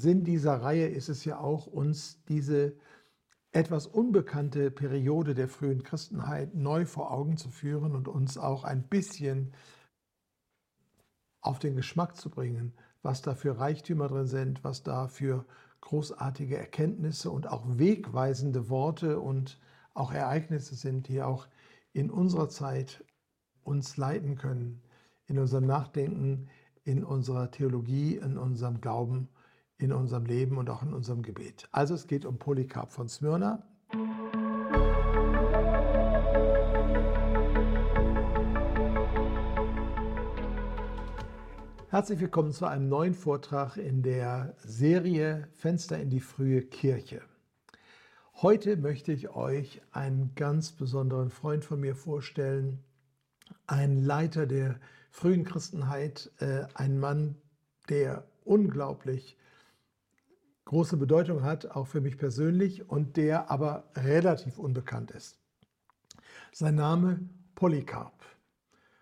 Sinn dieser Reihe ist es ja auch, uns diese etwas unbekannte Periode der frühen Christenheit neu vor Augen zu führen und uns auch ein bisschen auf den Geschmack zu bringen, was da für Reichtümer drin sind, was da für großartige Erkenntnisse und auch wegweisende Worte und auch Ereignisse sind, die auch in unserer Zeit uns leiten können, in unserem Nachdenken, in unserer Theologie, in unserem Glauben, in unserem Leben und auch in unserem Gebet. Also es geht um Polycarp von Smyrna. Herzlich willkommen zu einem neuen Vortrag in der Serie Fenster in die frühe Kirche. Heute möchte ich euch einen ganz besonderen Freund von mir vorstellen, einen Leiter der frühen Christenheit, äh, ein Mann, der unglaublich große Bedeutung hat, auch für mich persönlich, und der aber relativ unbekannt ist. Sein Name Polycarp.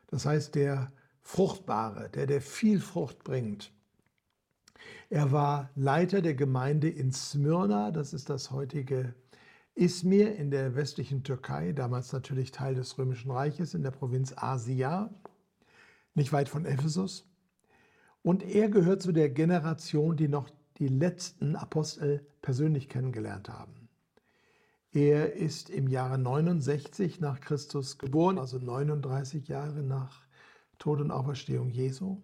Das heißt, der Fruchtbare, der, der viel Frucht bringt. Er war Leiter der Gemeinde in Smyrna, das ist das heutige Izmir in der westlichen Türkei, damals natürlich Teil des Römischen Reiches in der Provinz Asia, nicht weit von Ephesus. Und er gehört zu der Generation, die noch die letzten Apostel persönlich kennengelernt haben. Er ist im Jahre 69 nach Christus geboren, also 39 Jahre nach Tod und Auferstehung Jesu.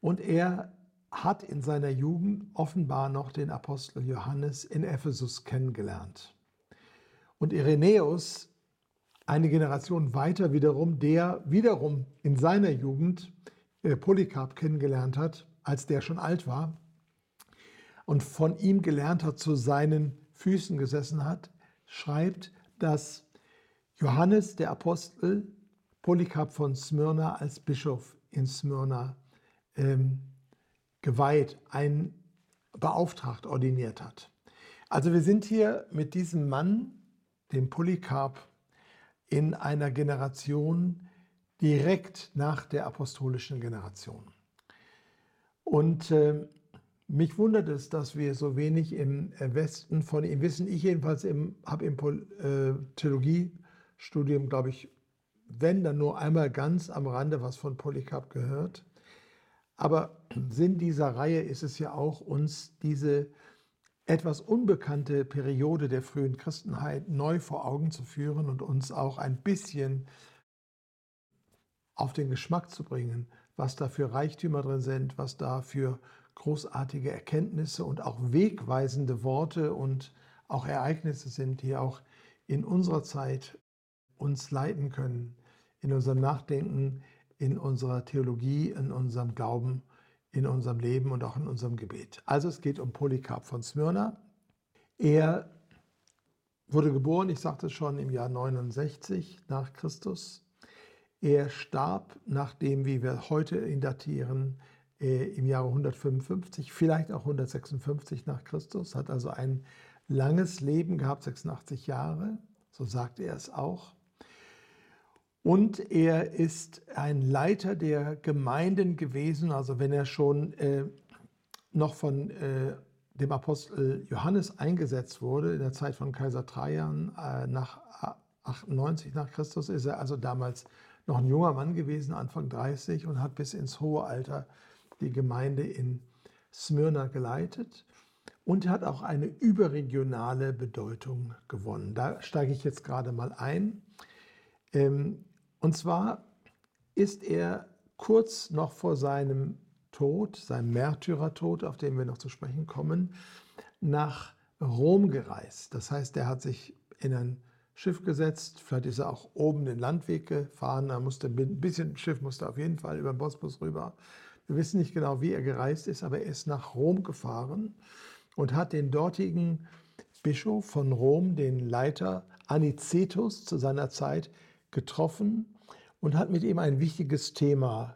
Und er hat in seiner Jugend offenbar noch den Apostel Johannes in Ephesus kennengelernt. Und Irenäus, eine Generation weiter wiederum, der wiederum in seiner Jugend äh, Polycarp kennengelernt hat, als der schon alt war und von ihm gelernt hat, zu seinen Füßen gesessen hat, schreibt, dass Johannes der Apostel Polycarp von Smyrna als Bischof in Smyrna ähm, geweiht, ein beauftragt, ordiniert hat. Also wir sind hier mit diesem Mann, dem Polycarp, in einer Generation direkt nach der apostolischen Generation. Und äh, mich wundert es, dass wir so wenig im Westen von ihm wissen. Ich jedenfalls habe im äh, Theologiestudium, glaube ich, wenn dann nur einmal ganz am Rande was von Polycarp gehört. Aber Sinn dieser Reihe ist es ja auch, uns diese etwas unbekannte Periode der frühen Christenheit neu vor Augen zu führen und uns auch ein bisschen auf den Geschmack zu bringen, was da für Reichtümer drin sind, was da für großartige Erkenntnisse und auch wegweisende Worte und auch Ereignisse sind, die auch in unserer Zeit uns leiten können, in unserem Nachdenken, in unserer Theologie, in unserem Glauben, in unserem Leben und auch in unserem Gebet. Also es geht um Polycarp von Smyrna. Er wurde geboren, ich sagte es schon, im Jahr 69 nach Christus. Er starb, nachdem, wie wir heute ihn datieren, im Jahre 155, vielleicht auch 156 nach Christus, hat also ein langes Leben gehabt, 86 Jahre, so sagt er es auch. Und er ist ein Leiter der Gemeinden gewesen, also wenn er schon äh, noch von äh, dem Apostel Johannes eingesetzt wurde, in der Zeit von Kaiser Trajan äh, nach 98 nach Christus, ist er also damals noch ein junger Mann gewesen, Anfang 30 und hat bis ins hohe Alter die Gemeinde in Smyrna geleitet und hat auch eine überregionale Bedeutung gewonnen. Da steige ich jetzt gerade mal ein. Ähm, und zwar ist er kurz noch vor seinem Tod, seinem Märtyrertod, auf den wir noch zu sprechen kommen, nach Rom gereist. Das heißt, er hat sich in ein Schiff gesetzt, vielleicht ist er auch oben den Landweg gefahren, er musste ein bisschen Schiff musste auf jeden Fall über den Bosporus rüber. Wir wissen nicht genau, wie er gereist ist, aber er ist nach Rom gefahren und hat den dortigen Bischof von Rom, den Leiter Anicetus zu seiner Zeit getroffen und hat mit ihm ein wichtiges Thema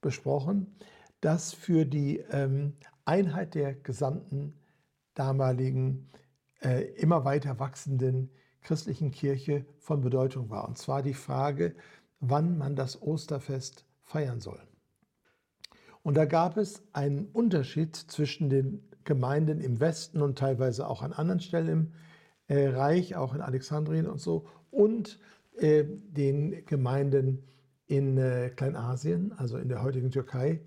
besprochen, das für die ähm, Einheit der gesamten damaligen, äh, immer weiter wachsenden christlichen Kirche von Bedeutung war. Und zwar die Frage, wann man das Osterfest feiern soll. Und da gab es einen Unterschied zwischen den Gemeinden im Westen und teilweise auch an anderen Stellen im äh, Reich, auch in Alexandrien und so, und äh, den Gemeinden in äh, Kleinasien, also in der heutigen Türkei.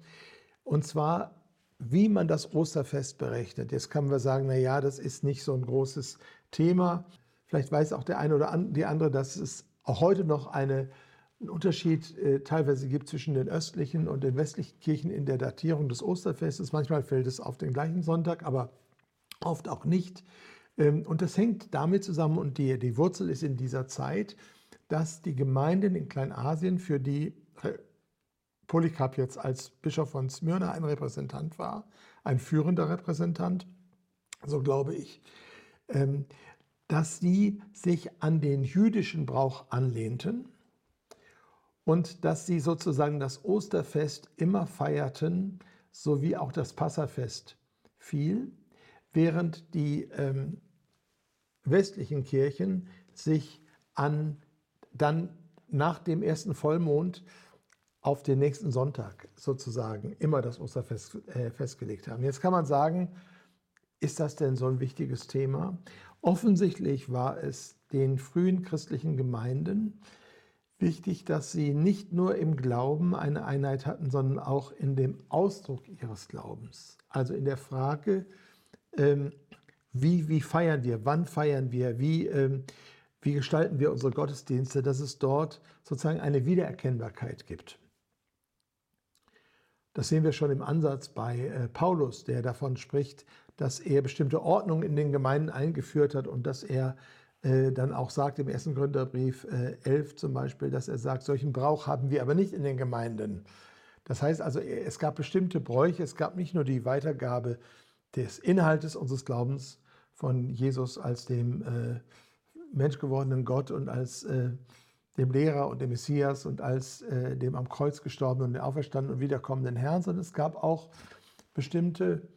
Und zwar, wie man das Osterfest berechnet. Jetzt kann man sagen, na ja, das ist nicht so ein großes Thema. Vielleicht weiß auch der eine oder die andere, dass es auch heute noch eine, einen Unterschied äh, teilweise gibt zwischen den östlichen und den westlichen Kirchen in der Datierung des Osterfestes. Manchmal fällt es auf den gleichen Sonntag, aber oft auch nicht. Ähm, und das hängt damit zusammen, und die, die Wurzel ist in dieser Zeit, dass die Gemeinden in Kleinasien, für die Polycarp jetzt als Bischof von Smyrna ein Repräsentant war, ein führender Repräsentant, so glaube ich, ähm, dass sie sich an den jüdischen Brauch anlehnten und dass sie sozusagen das Osterfest immer feierten, so wie auch das Passafest fiel, während die ähm, westlichen Kirchen sich an dann nach dem ersten Vollmond auf den nächsten Sonntag sozusagen immer das Osterfest äh, festgelegt haben. Jetzt kann man sagen, ist das denn so ein wichtiges Thema? Offensichtlich war es den frühen christlichen Gemeinden wichtig, dass sie nicht nur im Glauben eine Einheit hatten, sondern auch in dem Ausdruck ihres Glaubens. Also in der Frage, ähm, wie, wie feiern wir, wann feiern wir, wie, ähm, wie gestalten wir unsere Gottesdienste, dass es dort sozusagen eine Wiedererkennbarkeit gibt. Das sehen wir schon im Ansatz bei äh, Paulus, der davon spricht, dass er bestimmte Ordnungen in den Gemeinden eingeführt hat und dass er dann auch sagt im ersten Gründerbrief äh, 11 zum Beispiel, dass er sagt, solchen Brauch haben wir aber nicht in den Gemeinden. Das heißt also, es gab bestimmte Bräuche, es gab nicht nur die Weitergabe des Inhaltes unseres Glaubens von Jesus als dem äh, menschgewordenen Gott und als äh, dem Lehrer und dem Messias und als äh, dem am Kreuz gestorbenen und auferstandenen und wiederkommenden Herrn, sondern es gab auch bestimmte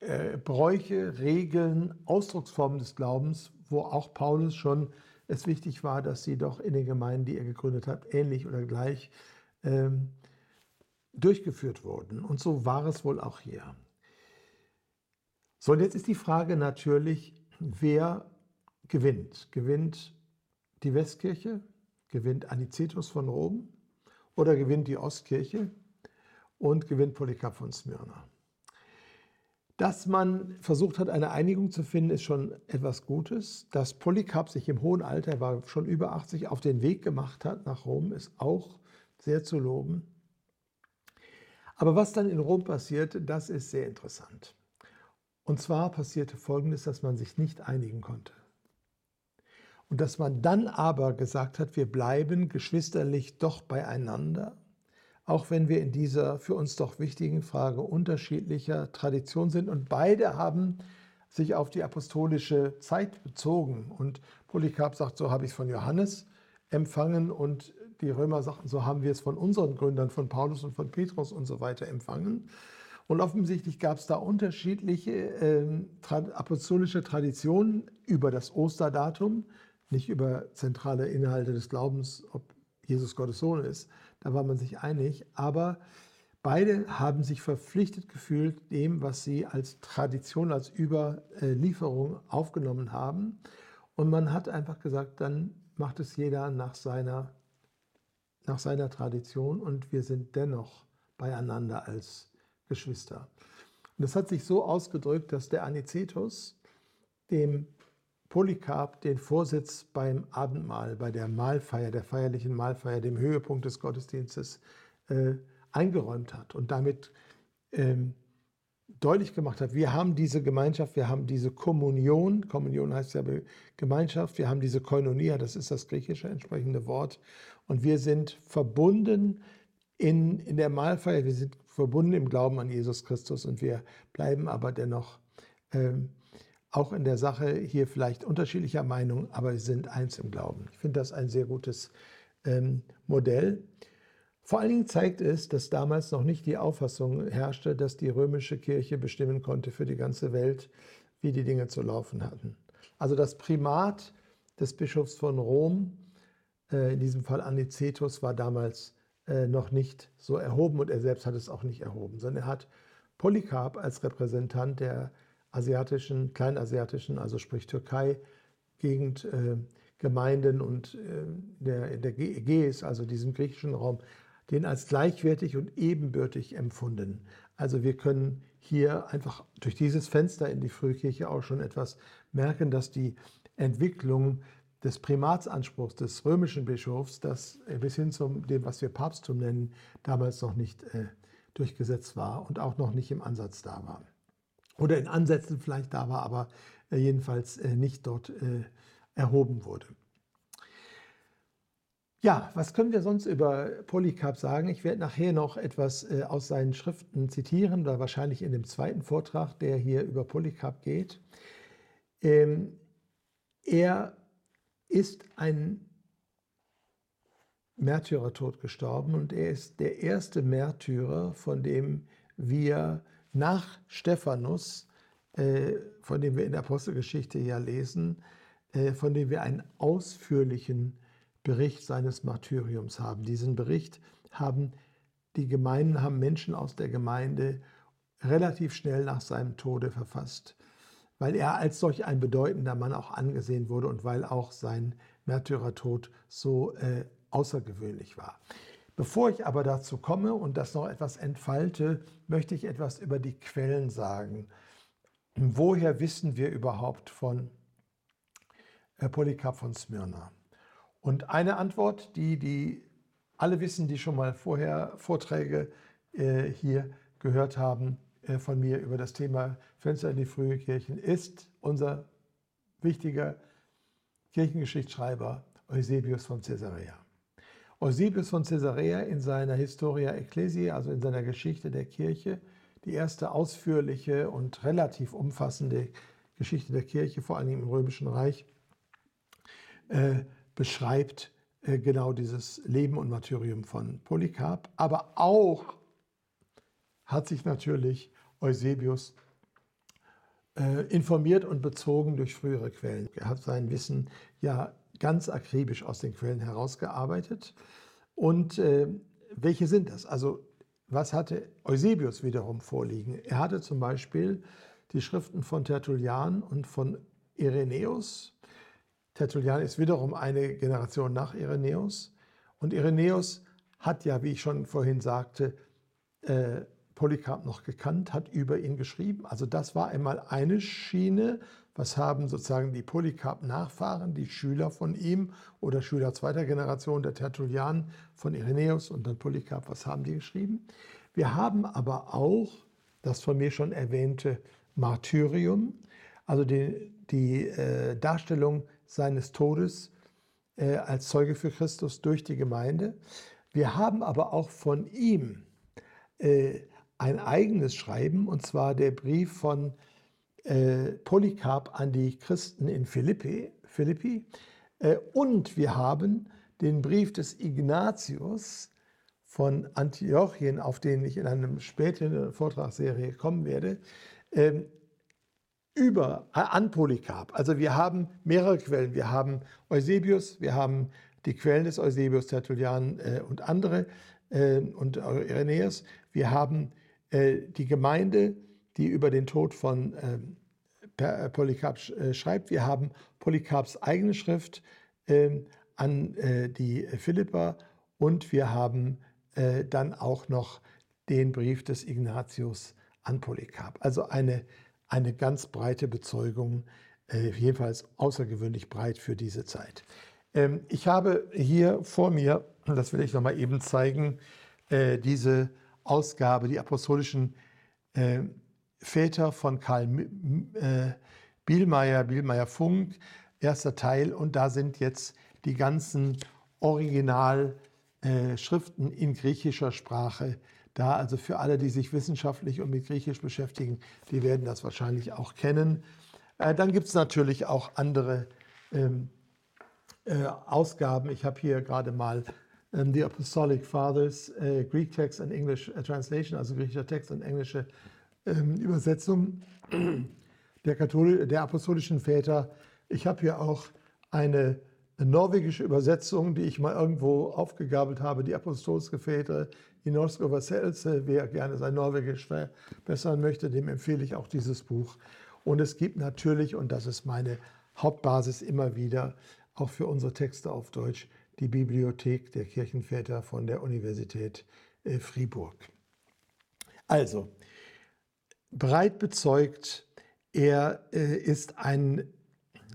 äh, Bräuche, Regeln, Ausdrucksformen des Glaubens, wo auch Paulus schon es wichtig war, dass sie doch in den Gemeinden, die er gegründet hat, ähnlich oder gleich ähm, durchgeführt wurden. Und so war es wohl auch hier. So, und jetzt ist die Frage natürlich, wer gewinnt? Gewinnt die Westkirche? Gewinnt Anicetus von Rom? Oder gewinnt die Ostkirche? Und gewinnt Polycarp von Smyrna? Dass man versucht hat, eine Einigung zu finden, ist schon etwas Gutes. Dass Polycarp sich im hohen Alter, er war schon über 80, auf den Weg gemacht hat nach Rom, ist auch sehr zu loben. Aber was dann in Rom passiert, das ist sehr interessant. Und zwar passierte Folgendes, dass man sich nicht einigen konnte. Und dass man dann aber gesagt hat, wir bleiben geschwisterlich doch beieinander auch wenn wir in dieser für uns doch wichtigen Frage unterschiedlicher Tradition sind. Und beide haben sich auf die apostolische Zeit bezogen. Und Polycarp sagt, so habe ich es von Johannes empfangen und die Römer sagten, so haben wir es von unseren Gründern, von Paulus und von Petrus und so weiter empfangen. Und offensichtlich gab es da unterschiedliche äh, apostolische Traditionen über das Osterdatum, nicht über zentrale Inhalte des Glaubens, ob Jesus Gottes Sohn ist, da war man sich einig, aber beide haben sich verpflichtet gefühlt dem, was sie als Tradition, als Überlieferung aufgenommen haben. Und man hat einfach gesagt, dann macht es jeder nach seiner, nach seiner Tradition und wir sind dennoch beieinander als Geschwister. Und das hat sich so ausgedrückt, dass der Anicetus dem Polycarp den Vorsitz beim Abendmahl, bei der Mahlfeier, der feierlichen Mahlfeier, dem Höhepunkt des Gottesdienstes, äh, eingeräumt hat und damit ähm, deutlich gemacht hat, wir haben diese Gemeinschaft, wir haben diese Kommunion, Kommunion heißt ja Gemeinschaft, wir haben diese Koinonia, das ist das griechische entsprechende Wort, und wir sind verbunden in, in der Mahlfeier, wir sind verbunden im Glauben an Jesus Christus und wir bleiben aber dennoch ähm, auch in der Sache hier vielleicht unterschiedlicher Meinung, aber wir sind eins im Glauben. Ich finde das ein sehr gutes ähm, Modell. Vor allen Dingen zeigt es, dass damals noch nicht die Auffassung herrschte, dass die römische Kirche bestimmen konnte für die ganze Welt, wie die Dinge zu laufen hatten. Also das Primat des Bischofs von Rom, äh, in diesem Fall Anicetus, war damals äh, noch nicht so erhoben und er selbst hat es auch nicht erhoben, sondern er hat Polycarp als Repräsentant der asiatischen, kleinasiatischen, also sprich Türkei-Gegend, äh, Gemeinden und äh, der, der Ägäis, also diesem griechischen Raum, den als gleichwertig und ebenbürtig empfunden. Also wir können hier einfach durch dieses Fenster in die Frühkirche auch schon etwas merken, dass die Entwicklung des Primatsanspruchs des römischen Bischofs, das bis hin zu dem, was wir Papsttum nennen, damals noch nicht äh, durchgesetzt war und auch noch nicht im Ansatz da war. Oder in Ansätzen vielleicht da war, aber äh, jedenfalls äh, nicht dort äh, erhoben wurde. Ja, was können wir sonst über Polycarp sagen? Ich werde nachher noch etwas aus seinen Schriften zitieren, da wahrscheinlich in dem zweiten Vortrag, der hier über Polycarp geht. Ähm, er ist ein Märtyrertod gestorben und er ist der erste Märtyrer, von dem wir nach Stephanus, äh, von dem wir in der Apostelgeschichte ja lesen, äh, von dem wir einen ausführlichen Bericht seines Martyriums haben. Diesen Bericht haben die Gemeinden, haben Menschen aus der Gemeinde relativ schnell nach seinem Tode verfasst, weil er als solch ein bedeutender Mann auch angesehen wurde und weil auch sein Märtyrertod so äh, außergewöhnlich war. Bevor ich aber dazu komme und das noch etwas entfalte, möchte ich etwas über die Quellen sagen. Woher wissen wir überhaupt von äh, Polycarp von Smyrna? Und eine Antwort, die, die alle wissen, die schon mal vorher Vorträge äh, hier gehört haben äh, von mir über das Thema Fenster in die frühe Kirchen, ist unser wichtiger Kirchengeschichtsschreiber Eusebius von Caesarea. Eusebius von Caesarea in seiner Historia Ecclesiae, also in seiner Geschichte der Kirche, die erste ausführliche und relativ umfassende Geschichte der Kirche, vor allem im Römischen Reich, äh, beschreibt äh, genau dieses Leben und Martyrium von Polycarp. Aber auch hat sich natürlich Eusebius äh, informiert und bezogen durch frühere Quellen. Er hat sein Wissen ja ganz akribisch aus den Quellen herausgearbeitet. Und äh, welche sind das? Also was hatte Eusebius wiederum vorliegen? Er hatte zum Beispiel die Schriften von Tertullian und von Irenäus. Tertullian ist wiederum eine Generation nach Irenäus. Und Irenäus hat ja, wie ich schon vorhin sagte, äh, Polycarp noch gekannt, hat über ihn geschrieben. Also das war einmal eine Schiene was haben sozusagen die Polycarp-Nachfahren, die Schüler von ihm oder Schüler zweiter Generation der Tertullianen von Irenäus und dann Polycarp, was haben die geschrieben? Wir haben aber auch das von mir schon erwähnte Martyrium, also die, die äh, Darstellung seines Todes äh, als Zeuge für Christus durch die Gemeinde. Wir haben aber auch von ihm äh, ein eigenes Schreiben, und zwar der Brief von äh, Polycarp an die Christen in Philippi. Philippi. Äh, und wir haben den Brief des Ignatius von Antiochien, auf den ich in einer späteren Vortragsserie kommen werde, ähm, über, äh, an Polycarp. Also wir haben mehrere Quellen. Wir haben Eusebius, wir haben die Quellen des Eusebius, Tertullian äh, und andere äh, und Irenäus. Wir haben die Gemeinde, die über den Tod von ähm, äh, Polycarp äh, schreibt. Wir haben Polycarps eigene Schrift ähm, an äh, die Philipper und wir haben dann auch noch den Brief des Ignatius an Polycarp. Also eine, eine ganz breite Bezeugung, jedenfalls außergewöhnlich breit für diese Zeit. Ähm, ich habe hier vor mir, das will ich noch mal eben zeigen, diese Ausgabe, die apostolischen Väter von Karl äh, Bielmeier, Bielmeier Funk, erster Teil. Und da sind jetzt die ganzen Originalschriften äh, in griechischer Sprache da. Also für alle, die sich wissenschaftlich und mit Griechisch beschäftigen, die werden das wahrscheinlich auch kennen. Äh, dann gibt es natürlich auch andere ähm, äh, Ausgaben. Ich habe hier gerade mal ähm, The Apostolic Fathers, äh, Greek Text and English Translation, also griechischer Text und englische ähm, Übersetzung der, der apostolischen Väter. Ich habe hier auch eine norwegische Übersetzung, die ich mal irgendwo aufgegabelt habe, die Apostolske Väter i norsk oversettelse. Wer gerne sein Norwegisch verbessern möchte, dem empfehle ich auch dieses Buch. Und es gibt natürlich, und das ist meine Hauptbasis immer wieder, auch für unsere Texte auf Deutsch, die Bibliothek der Kirchenväter von der Universität äh, Fribourg. Also, breit bezeugt, er äh, ist ein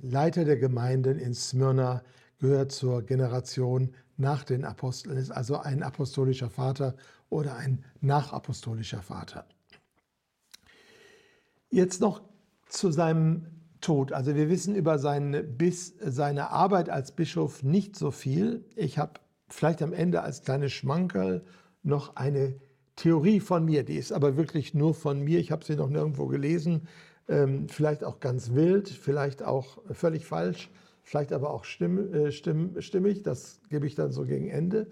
Leiter der Gemeinden in Smyrna, gehört zur Generation nach den Aposteln, ist also ein apostolischer Vater oder ein nachapostolischer Vater. Jetzt noch zu seinem Tod. Also wir wissen über seine, bis, seine Arbeit als Bischof nicht so viel. Ich habe vielleicht am Ende als kleine Schmankerl noch eine Theorie von mir, die ist aber wirklich nur von mir. Ich habe sie noch nirgendwo gelesen. Ähm, vielleicht auch ganz wild, vielleicht auch völlig falsch, vielleicht aber auch stimm, äh, stimm, stimmig. Das gebe ich dann so gegen Ende.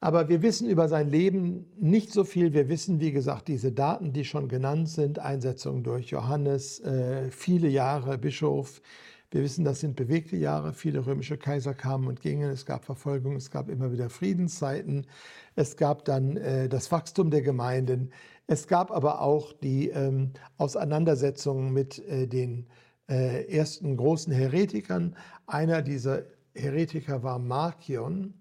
Aber wir wissen über sein Leben nicht so viel. Wir wissen, wie gesagt, diese Daten, die schon genannt sind, Einsetzung durch Johannes, äh, viele Jahre Bischof. Wir wissen, das sind bewegte Jahre. Viele römische Kaiser kamen und gingen. Es gab Verfolgung, es gab immer wieder Friedenszeiten. Es gab dann äh, das Wachstum der Gemeinden. Es gab aber auch die ähm, Auseinandersetzungen mit äh, den äh, ersten großen Heretikern. Einer dieser Heretiker war Markion.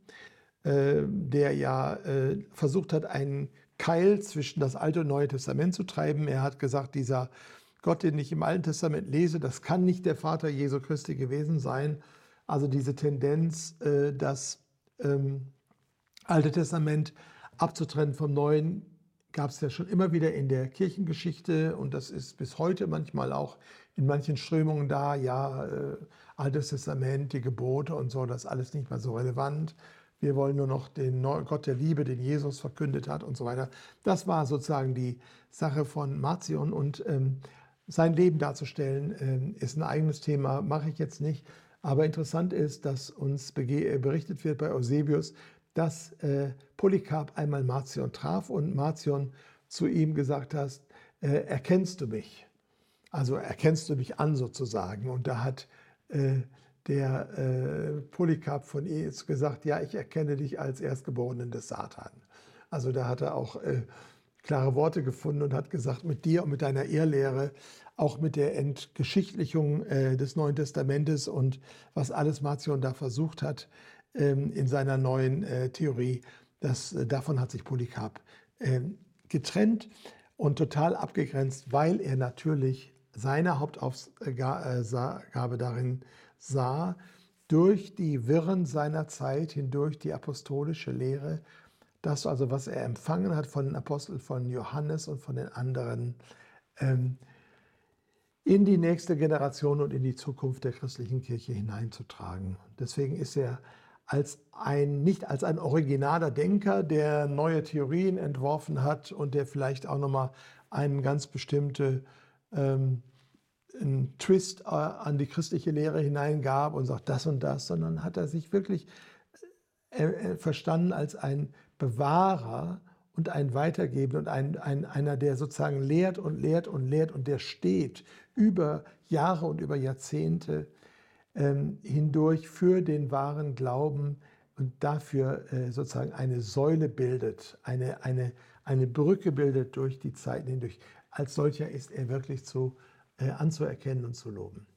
Äh, der ja äh, versucht hat, einen Keil zwischen das Alte und Neue Testament zu treiben. Er hat gesagt, dieser Gott, den ich im Alten Testament lese, das kann nicht der Vater Jesu Christi gewesen sein. Also diese Tendenz, äh, das ähm, Alte Testament abzutrennen vom Neuen, gab es ja schon immer wieder in der Kirchengeschichte und das ist bis heute manchmal auch in manchen Strömungen da. Ja, äh, Altes Testament, die Gebote und so, das ist alles nicht mehr so relevant wir wollen nur noch den Gott der Liebe, den Jesus verkündet hat und so weiter. Das war sozusagen die Sache von Marcion und ähm, sein Leben darzustellen ähm, ist ein eigenes Thema, mache ich jetzt nicht. Aber interessant ist, dass uns äh, berichtet wird bei Eusebius, dass äh, Polycarp einmal Marcion traf und Marcion zu ihm gesagt hat, äh, erkennst du mich? Also erkennst du mich an sozusagen. Und da hat äh, der äh, Polycarp von Es gesagt, ja, ich erkenne dich als Erstgeborenen des Satan. Also da hat er auch äh, klare Worte gefunden und hat gesagt, mit dir und mit deiner Ehrlehre, auch mit der Entgeschichtlichung äh, des Neuen Testamentes und was alles Marcion da versucht hat ähm, in seiner neuen äh, Theorie, das, äh, davon hat sich Polycarp ähm, getrennt und total abgegrenzt, weil er natürlich seine Hauptaufgabe darin sah, durch die Wirren seiner Zeit hindurch die apostolische Lehre, das also, was er empfangen hat von den Aposteln von Johannes und von den anderen, ähm, in die nächste Generation und in die Zukunft der christlichen Kirche hineinzutragen. Deswegen ist er als ein, nicht als ein originaler Denker, der neue Theorien entworfen hat und der vielleicht auch nochmal eine ganz bestimmte ähm, einen Twist äh, an die christliche Lehre hineingab und sagt das und das, sondern hat er sich wirklich äh, äh, verstanden als ein Bewahrer und ein Weitergeben und ein, ein, einer, der sozusagen lehrt und lehrt und lehrt und der steht über Jahre und über Jahrzehnte ähm, hindurch für den wahren Glauben und dafür äh, sozusagen eine Säule bildet, eine, eine, eine Brücke bildet durch die Zeiten hindurch. Als solcher ist er wirklich zu äh, anzuerkennen und zu loben.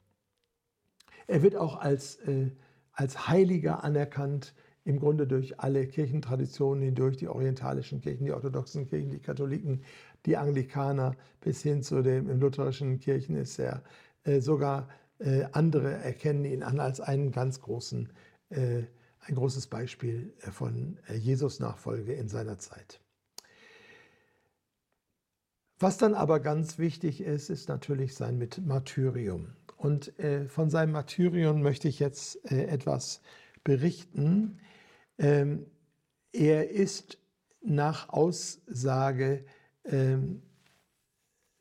Er wird auch als, äh, als Heiliger anerkannt, im Grunde durch alle Kirchentraditionen hindurch, die orientalischen Kirchen, die orthodoxen Kirchen, die Katholiken, die Anglikaner bis hin zu den lutherischen Kirchen ist er äh, sogar äh, andere erkennen ihn an als einen ganz großen, äh, ein großes Beispiel äh, von Jesus Nachfolge in seiner Zeit. Was dann aber ganz wichtig ist, ist natürlich sein Martyrium. Und äh, von seinem Martyrium möchte ich jetzt äh, etwas berichten. Ähm, er ist nach Aussage ähm,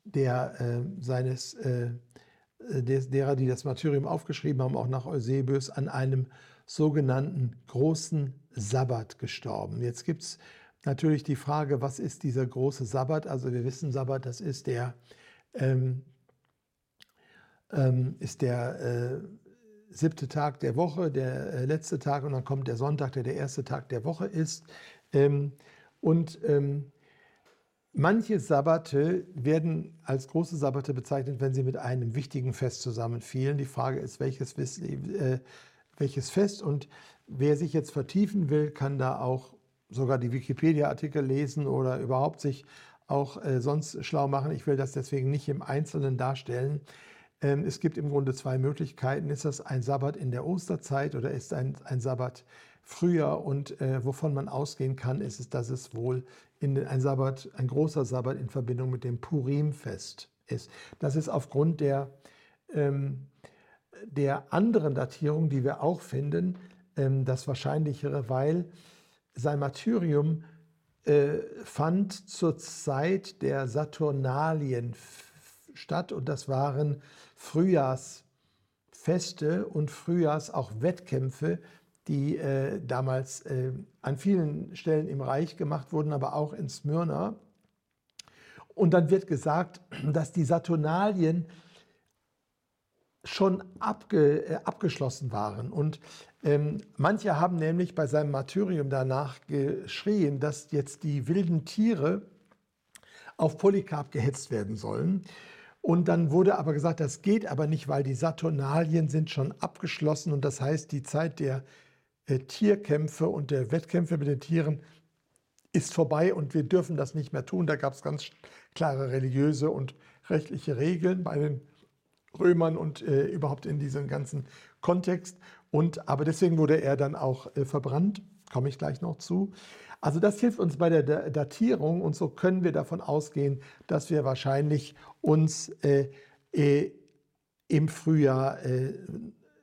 der, äh, seines, äh, des, derer, die das Martyrium aufgeschrieben haben, auch nach Eusebius, an einem sogenannten großen Sabbat gestorben. Jetzt gibt es natürlich die Frage, was ist dieser große Sabbat? Also wir wissen, Sabbat, das ist der, ähm, ähm, ist der, äh, siebte Tag der Woche, der äh, letzte Tag und dann kommt der Sonntag, der der erste Tag der Woche ist. Ähm, und ähm, manche Sabbate werden als große Sabbate bezeichnet, wenn sie mit einem wichtigen Fest zusammenfielen. Die Frage ist, welches, äh, Fest und wer sich jetzt vertiefen will, kann da auch sogar die Wikipedia-Artikel lesen oder überhaupt sich auch äh, sonst schlau machen. Ich will das deswegen nicht im Einzelnen darstellen. Ähm, es gibt im Grunde zwei Möglichkeiten. Ist das ein Sabbat in der Osterzeit oder ist ein, ein Sabbat früher? Und äh, wovon man ausgehen kann, ist es, dass es wohl in ein Sabbat, ein großer Sabbat in Verbindung mit dem Purim-Fest ist. Das ist aufgrund der, ähm, der anderen Datierung, die wir auch finden, ähm, das Wahrscheinlichere, weil sein Martyrium äh, fand zur Zeit der Saturnalien statt und das waren Frühjahrsfeste und Frühjahrs auch Wettkämpfe, die äh, damals äh, an vielen Stellen im Reich gemacht wurden, aber auch in Smyrna. Und dann wird gesagt, dass die Saturnalien schon abge, äh, abgeschlossen waren. Und ähm, manche haben nämlich bei seinem Martyrium danach geschrien, dass jetzt die wilden Tiere auf Polycarp gehetzt werden sollen. Und dann wurde aber gesagt, das geht aber nicht, weil die Saturnalien sind schon abgeschlossen und das heißt, die Zeit der äh, Tierkämpfe und der Wettkämpfe mit den Tieren ist vorbei und wir dürfen das nicht mehr tun. Da gab es ganz klare religiöse und rechtliche Regeln bei den Römern und äh, überhaupt in diesem ganzen Kontext. Und, aber deswegen wurde er dann auch äh, verbrannt, komme ich gleich noch zu. Also das hilft uns bei der Datierung und so können wir davon ausgehen, dass wir wahrscheinlich uns äh, äh, im Frühjahr äh,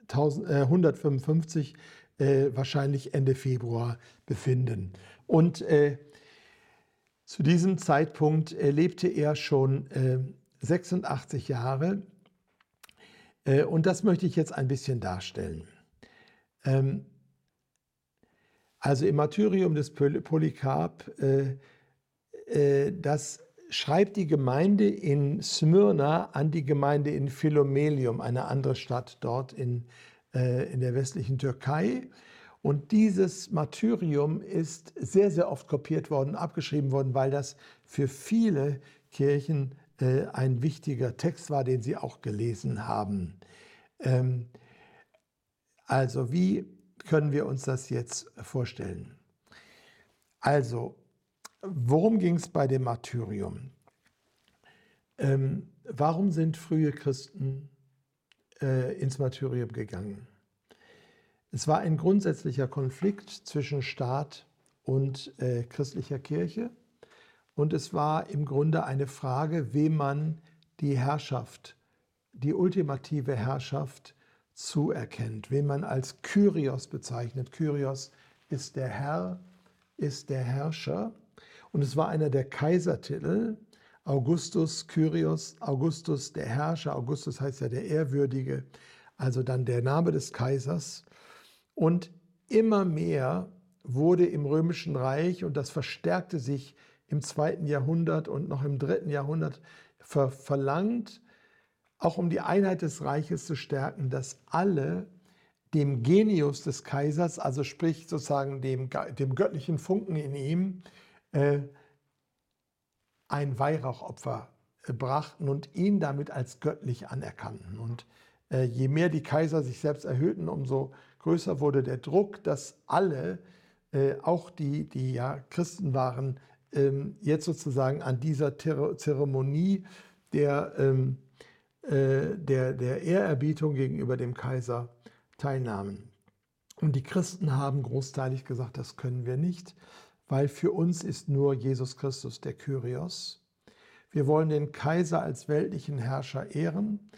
1000, 155 äh, wahrscheinlich Ende Februar befinden. Und äh, zu diesem Zeitpunkt lebte er schon 86 Jahre äh, und das möchte ich jetzt ein bisschen darstellen. Ähm, also im Martyrium des Polycarp, äh, äh, das schreibt die Gemeinde in Smyrna an die Gemeinde in Philomelium, eine andere Stadt dort in, in der westlichen Türkei. Und dieses Martyrium ist sehr, sehr oft kopiert worden, abgeschrieben worden, weil das für viele Kirchen äh, ein wichtiger Text war, den Sie auch gelesen haben. Ähm, also wie können wir uns das jetzt vorstellen? Also, worum ging es bei dem Martyrium? Ähm, warum sind frühe Christen äh, ins Martyrium gegangen? Es war ein grundsätzlicher Konflikt zwischen Staat und äh, christlicher Kirche. Und es war im Grunde eine Frage, wem man die Herrschaft, die ultimative Herrschaft zuerkennt, wen man als Kyrios bezeichnet. Kyrios ist der Herr, ist der Herrscher. Und es war einer der Kaisertitel. Augustus, Kyrios, Augustus, der Herrscher. Augustus heißt ja der Ehrwürdige, also dann der Name des Kaisers. Und immer mehr wurde im Römischen Reich, und das verstärkte sich im zweiten Jahrhundert und noch im dritten Jahrhundert ver verlangt, auch um die Einheit des Reiches zu stärken, dass alle dem Genius des Kaisers, also sprich sozusagen dem, dem göttlichen Funken in ihm, äh, ein Weihrauchopfer äh, brachten und ihn damit als göttlich anerkannten. Und äh, je mehr die Kaiser sich selbst erhöhten, umso größer wurde der Druck, dass alle, äh, auch die, die ja Christen waren, ähm, jetzt sozusagen an dieser Zeremonie der, ähm, äh, der, der Ehrerbietung gegenüber dem Kaiser teilnahmen. Und die Christen haben großteilig gesagt, das können wir nicht, weil für uns ist nur Jesus Christus der Kyrios. Wir wollen den Kaiser als weltlichen Herrscher ehren.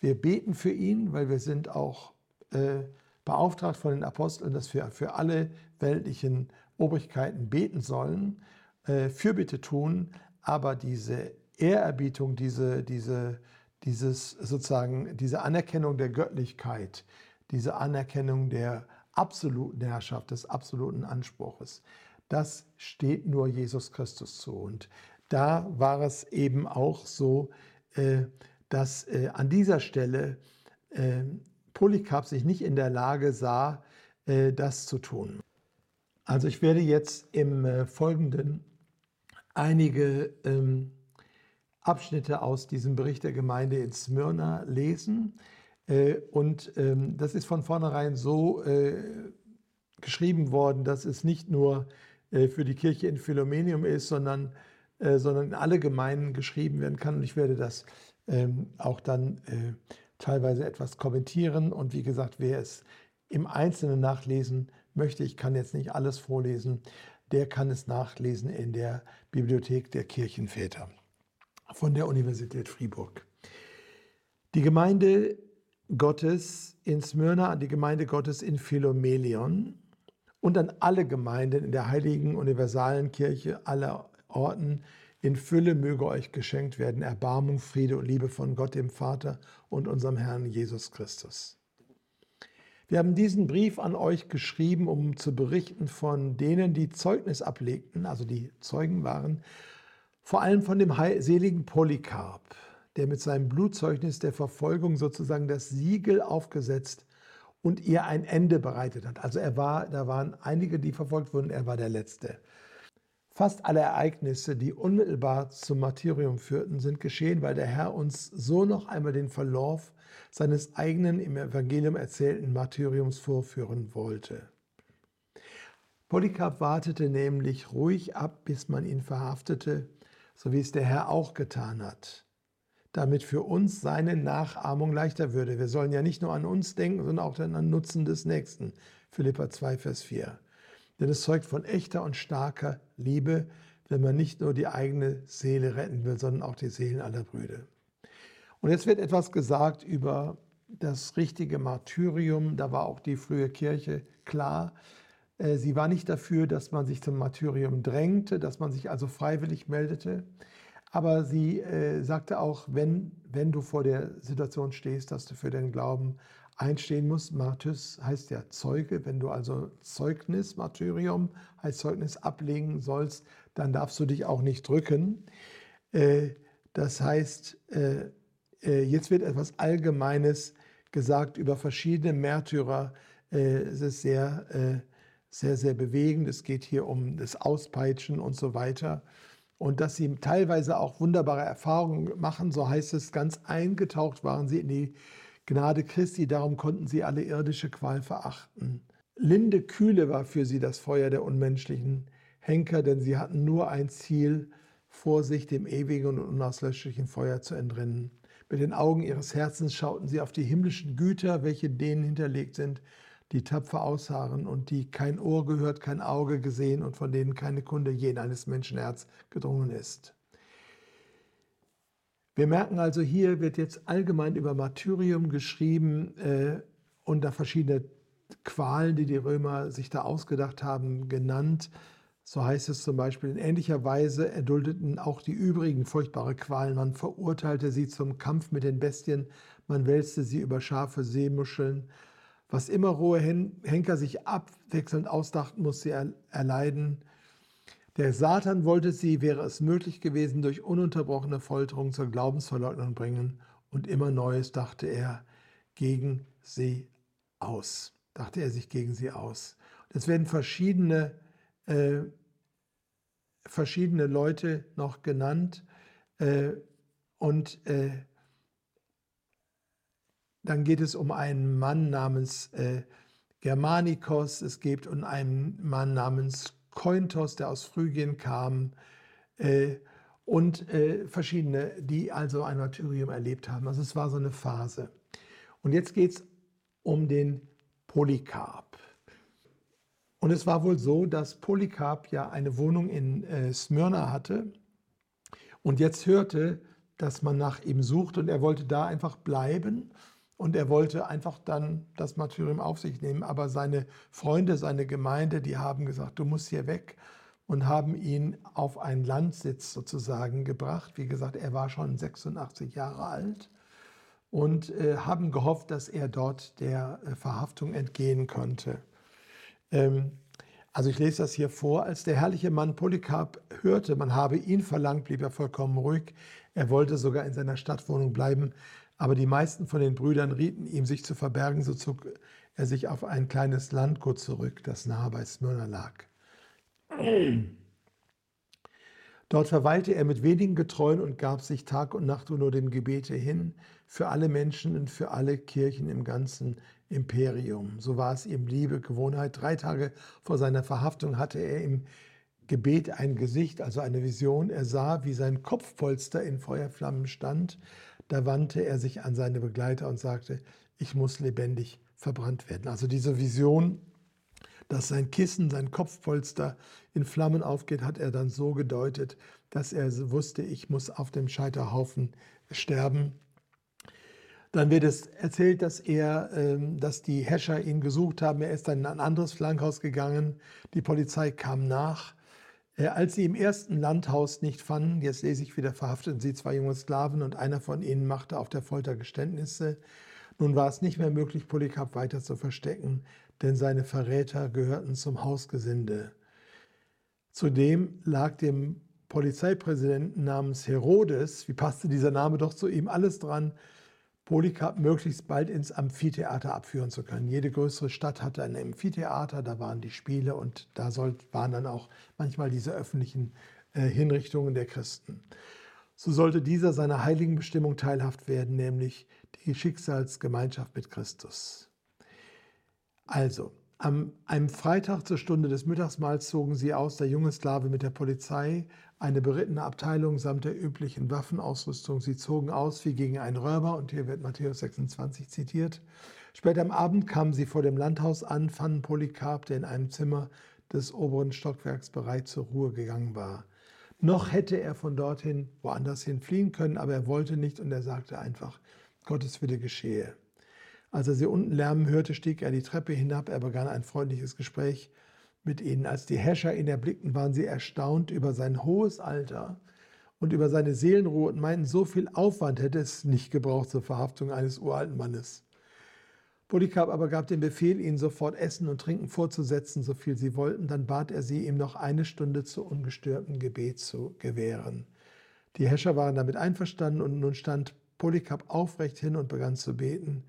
Wir beten für ihn, weil wir sind auch äh, beauftragt von den Aposteln, dass wir für alle weltlichen Obrigkeiten beten sollen äh, Fürbitte tun, aber diese Ehrerbietung, diese, diese, dieses sozusagen, diese Anerkennung der Göttlichkeit, diese Anerkennung der absoluten Herrschaft, des absoluten Anspruches, das steht nur Jesus Christus zu. Und da war es eben auch so, äh, dass äh, an dieser Stelle äh, Polycarp sich nicht in der Lage sah, das zu tun. Also ich werde jetzt im Folgenden einige ähm, Abschnitte aus diesem Bericht der Gemeinde in Smyrna lesen. Äh, und ähm, das ist von vornherein so äh, geschrieben worden, dass es nicht nur äh, für die Kirche in Philomenium ist, sondern, sondern in alle Gemeinden geschrieben werden kann. Und ich werde das ähm, auch dann teilweise etwas kommentieren. Und wie gesagt, wer es im Einzelnen nachlesen möchte, ich kann jetzt nicht alles vorlesen, der kann es nachlesen in der Bibliothek der Kirchenväter von der Universität Fribourg. Die Gemeinde Gottes in Smyrna, an die Gemeinde Gottes in Philomelion und an alle Gemeinden in der heiligen universalen Kirche aller Orten in Fülle möge euch geschenkt werden Erbarmung, Friede und Liebe von Gott dem Vater und unserem Herrn Jesus Christus. Wir haben diesen Brief an euch geschrieben, um zu berichten von denen, die Zeugnis ablegten, also die Zeugen waren, vor allem von dem seligen Polycarp, der mit seinem Blutzeugnis der Verfolgung sozusagen das Siegel aufgesetzt und ihr ein Ende bereitet hat. Also er war, da waren einige, die verfolgt wurden, er war der Letzte. Fast alle Ereignisse, die unmittelbar zum Martyrium führten, sind geschehen, weil der Herr uns so noch einmal den Verlauf seines eigenen im Evangelium erzählten Martyriums vorführen wollte. Polycarp wartete nämlich ruhig ab, bis man ihn verhaftete, so wie es der Herr auch getan hat, damit für uns seine Nachahmung leichter würde. Wir sollen ja nicht nur an uns denken, sondern auch an Nutzen des Nächsten. Philippa 2, Vers 4. Denn es zeugt von echter und starker Liebe, wenn man nicht nur die eigene Seele retten will, sondern auch die Seelen aller Brüder. Und jetzt wird etwas gesagt über das richtige Martyrium. Da war auch die frühe Kirche klar. Äh, sie war nicht dafür, dass man sich zum Martyrium drängte, dass man sich also freiwillig meldete. Aber sie äh, sagte auch, wenn, wenn du vor der Situation stehst, dass du für den Glauben einstehen muss. Martys heißt ja Zeuge. Wenn du also Zeugnis, Martyrium als Zeugnis ablegen sollst, dann darfst du dich auch nicht drücken. Äh, das heißt, äh, äh, jetzt wird etwas Allgemeines gesagt über verschiedene Märtyrer. Es ist sehr, sehr, sehr bewegend. Es geht hier um das Auspeitschen und so weiter. Und dass sie teilweise auch wunderbare Erfahrungen machen, so heißt es, ganz eingetaucht waren sie in die Gnade Christi, darum konnten sie alle irdische Qual verachten. Linde Kühle war für sie das Feuer der unmenschlichen Henker, denn sie hatten nur ein Ziel vor sich, dem ewigen und unauslöschlichen Feuer zu entrinnen. Mit den Augen ihres Herzens schauten sie auf die himmlischen Güter, welche denen hinterlegt sind, die tapfer ausharren und die kein Ohr gehört, kein Auge gesehen und von denen keine Kunde je in eines Menschenherz gedrungen ist. Wir merken also, hier wird jetzt allgemein über Martyrium geschrieben äh, und da verschiedene Qualen, die die Römer sich da ausgedacht haben, genannt. So heißt es zum Beispiel, in ähnlicher Weise erduldeten auch die übrigen furchtbare Qualen. Man verurteilte sie zum Kampf mit den Bestien, man wälzte sie über scharfe Seemuscheln. Was immer rohe Henker sich abwechselnd ausdachten, muss sie erleiden. Der Satan wollte sie, wäre es möglich gewesen, durch ununterbrochene Folterung zur Glaubensverleugnung bringen und immer Neues dachte er gegen sie aus. Dachte er sich gegen sie aus. Es werden verschiedene, äh, verschiedene Leute noch genannt äh, und äh, dann geht es um einen Mann namens äh, Germanikos, es geht um einen Mann namens Kointos, der aus Phrygien kam, äh, und äh, verschiedene, die also ein Martyrium erlebt haben. Also es war so eine Phase. Und jetzt geht es um den Polycarp. Und es war wohl so, dass Polycarp ja eine Wohnung in äh, Smyrna hatte und jetzt hörte, dass man nach ihm sucht und er wollte da einfach bleiben und er wollte einfach dann das Martyrium auf sich nehmen. Aber seine Freunde, seine Gemeinde, die haben gesagt, du musst hier weg und haben ihn auf einen Landsitz sozusagen gebracht. Wie gesagt, er war schon 86 Jahre alt und äh, haben gehofft, dass er dort der äh, Verhaftung entgehen konnte. Ähm, also ich lese das hier vor. Als der herrliche Mann Polycarp hörte, man habe ihn verlangt, blieb er vollkommen ruhig. Er wollte sogar in seiner Stadtwohnung bleiben, Aber die meisten von den Brüdern rieten ihm, sich zu verbergen, so zog er sich auf ein kleines Landgut zurück, das nahe bei Smyrna lag. Dort verweilte er mit wenigen Getreuen und gab sich Tag und Nacht nur dem Gebete hin, für alle Menschen und für alle Kirchen im ganzen Imperium. So war es ihm liebe Gewohnheit. Drei Tage vor seiner Verhaftung hatte er im Gebet ein Gesicht, also eine Vision. Er sah, wie sein Kopfpolster in Feuerflammen stand. Da wandte er sich an seine Begleiter und sagte, ich muss lebendig verbrannt werden. Also diese Vision, dass sein Kissen, sein Kopfpolster in Flammen aufgeht, hat er dann so gedeutet, dass er wusste, ich muss auf dem Scheiterhaufen sterben. Dann wird es erzählt, dass er, ähm, dass die Häscher ihn gesucht haben. Er ist dann in ein anderes Flankhaus gegangen. Die Polizei kam nach. Äh, als sie im ersten Landhaus nicht fanden, jetzt lese ich wieder, verhafteten sie zwei junge Sklaven und einer von ihnen machte auf der Folter Geständnisse. Nun war es nicht mehr möglich, Polycarp weiter zu verstecken, denn seine Verräter gehörten zum Hausgesinde. Zudem lag dem Polizeipräsidenten namens Herodes, wie passte dieser Name doch zu ihm, alles dran, Polycarp möglichst bald ins Amphitheater abführen zu können. Jede größere Stadt hatte ein Amphitheater, da waren die Spiele und da waren dann auch manchmal diese öffentlichen äh, Hinrichtungen der Christen. So sollte dieser seiner heiligen Bestimmung teilhaft werden, nämlich die Schicksalsgemeinschaft mit Christus. Also, am einem Freitag zur Stunde des Mittagsmahls zogen sie aus, der junge Sklave mit der Polizei, eine berittene Abteilung samt der üblichen Waffenausrüstung. Sie zogen aus wie gegen einen Räuber, und hier wird Matthäus 26 zitiert. Später am Abend kamen sie vor dem Landhaus an, fanden Polycarp, der in einem Zimmer des oberen Stockwerks bereit zur Ruhe gegangen war. Noch hätte er von dorthin woanders hin fliehen können, aber er wollte nicht und er sagte einfach, Gottes Wille geschehe. Als er sie unten lärmen hörte, stieg er die Treppe hinab. Er begann ein freundliches Gespräch mit ihnen. Als die Herrscher ihn erblickten, waren sie erstaunt über sein hohes Alter und über seine Seelenruhe und meinten, so viel Aufwand hätte es nicht gebraucht zur Verhaftung eines uralten Mannes. Polycarp aber gab den Befehl, ihnen sofort Essen und Trinken vorzusetzen, so viel sie wollten. Dann bat er sie, ihm noch eine Stunde zu ungestörtem Gebet zu gewähren. Die Herrscher waren damit einverstanden und nun stand Polycarp aufrecht hin und begann zu beten.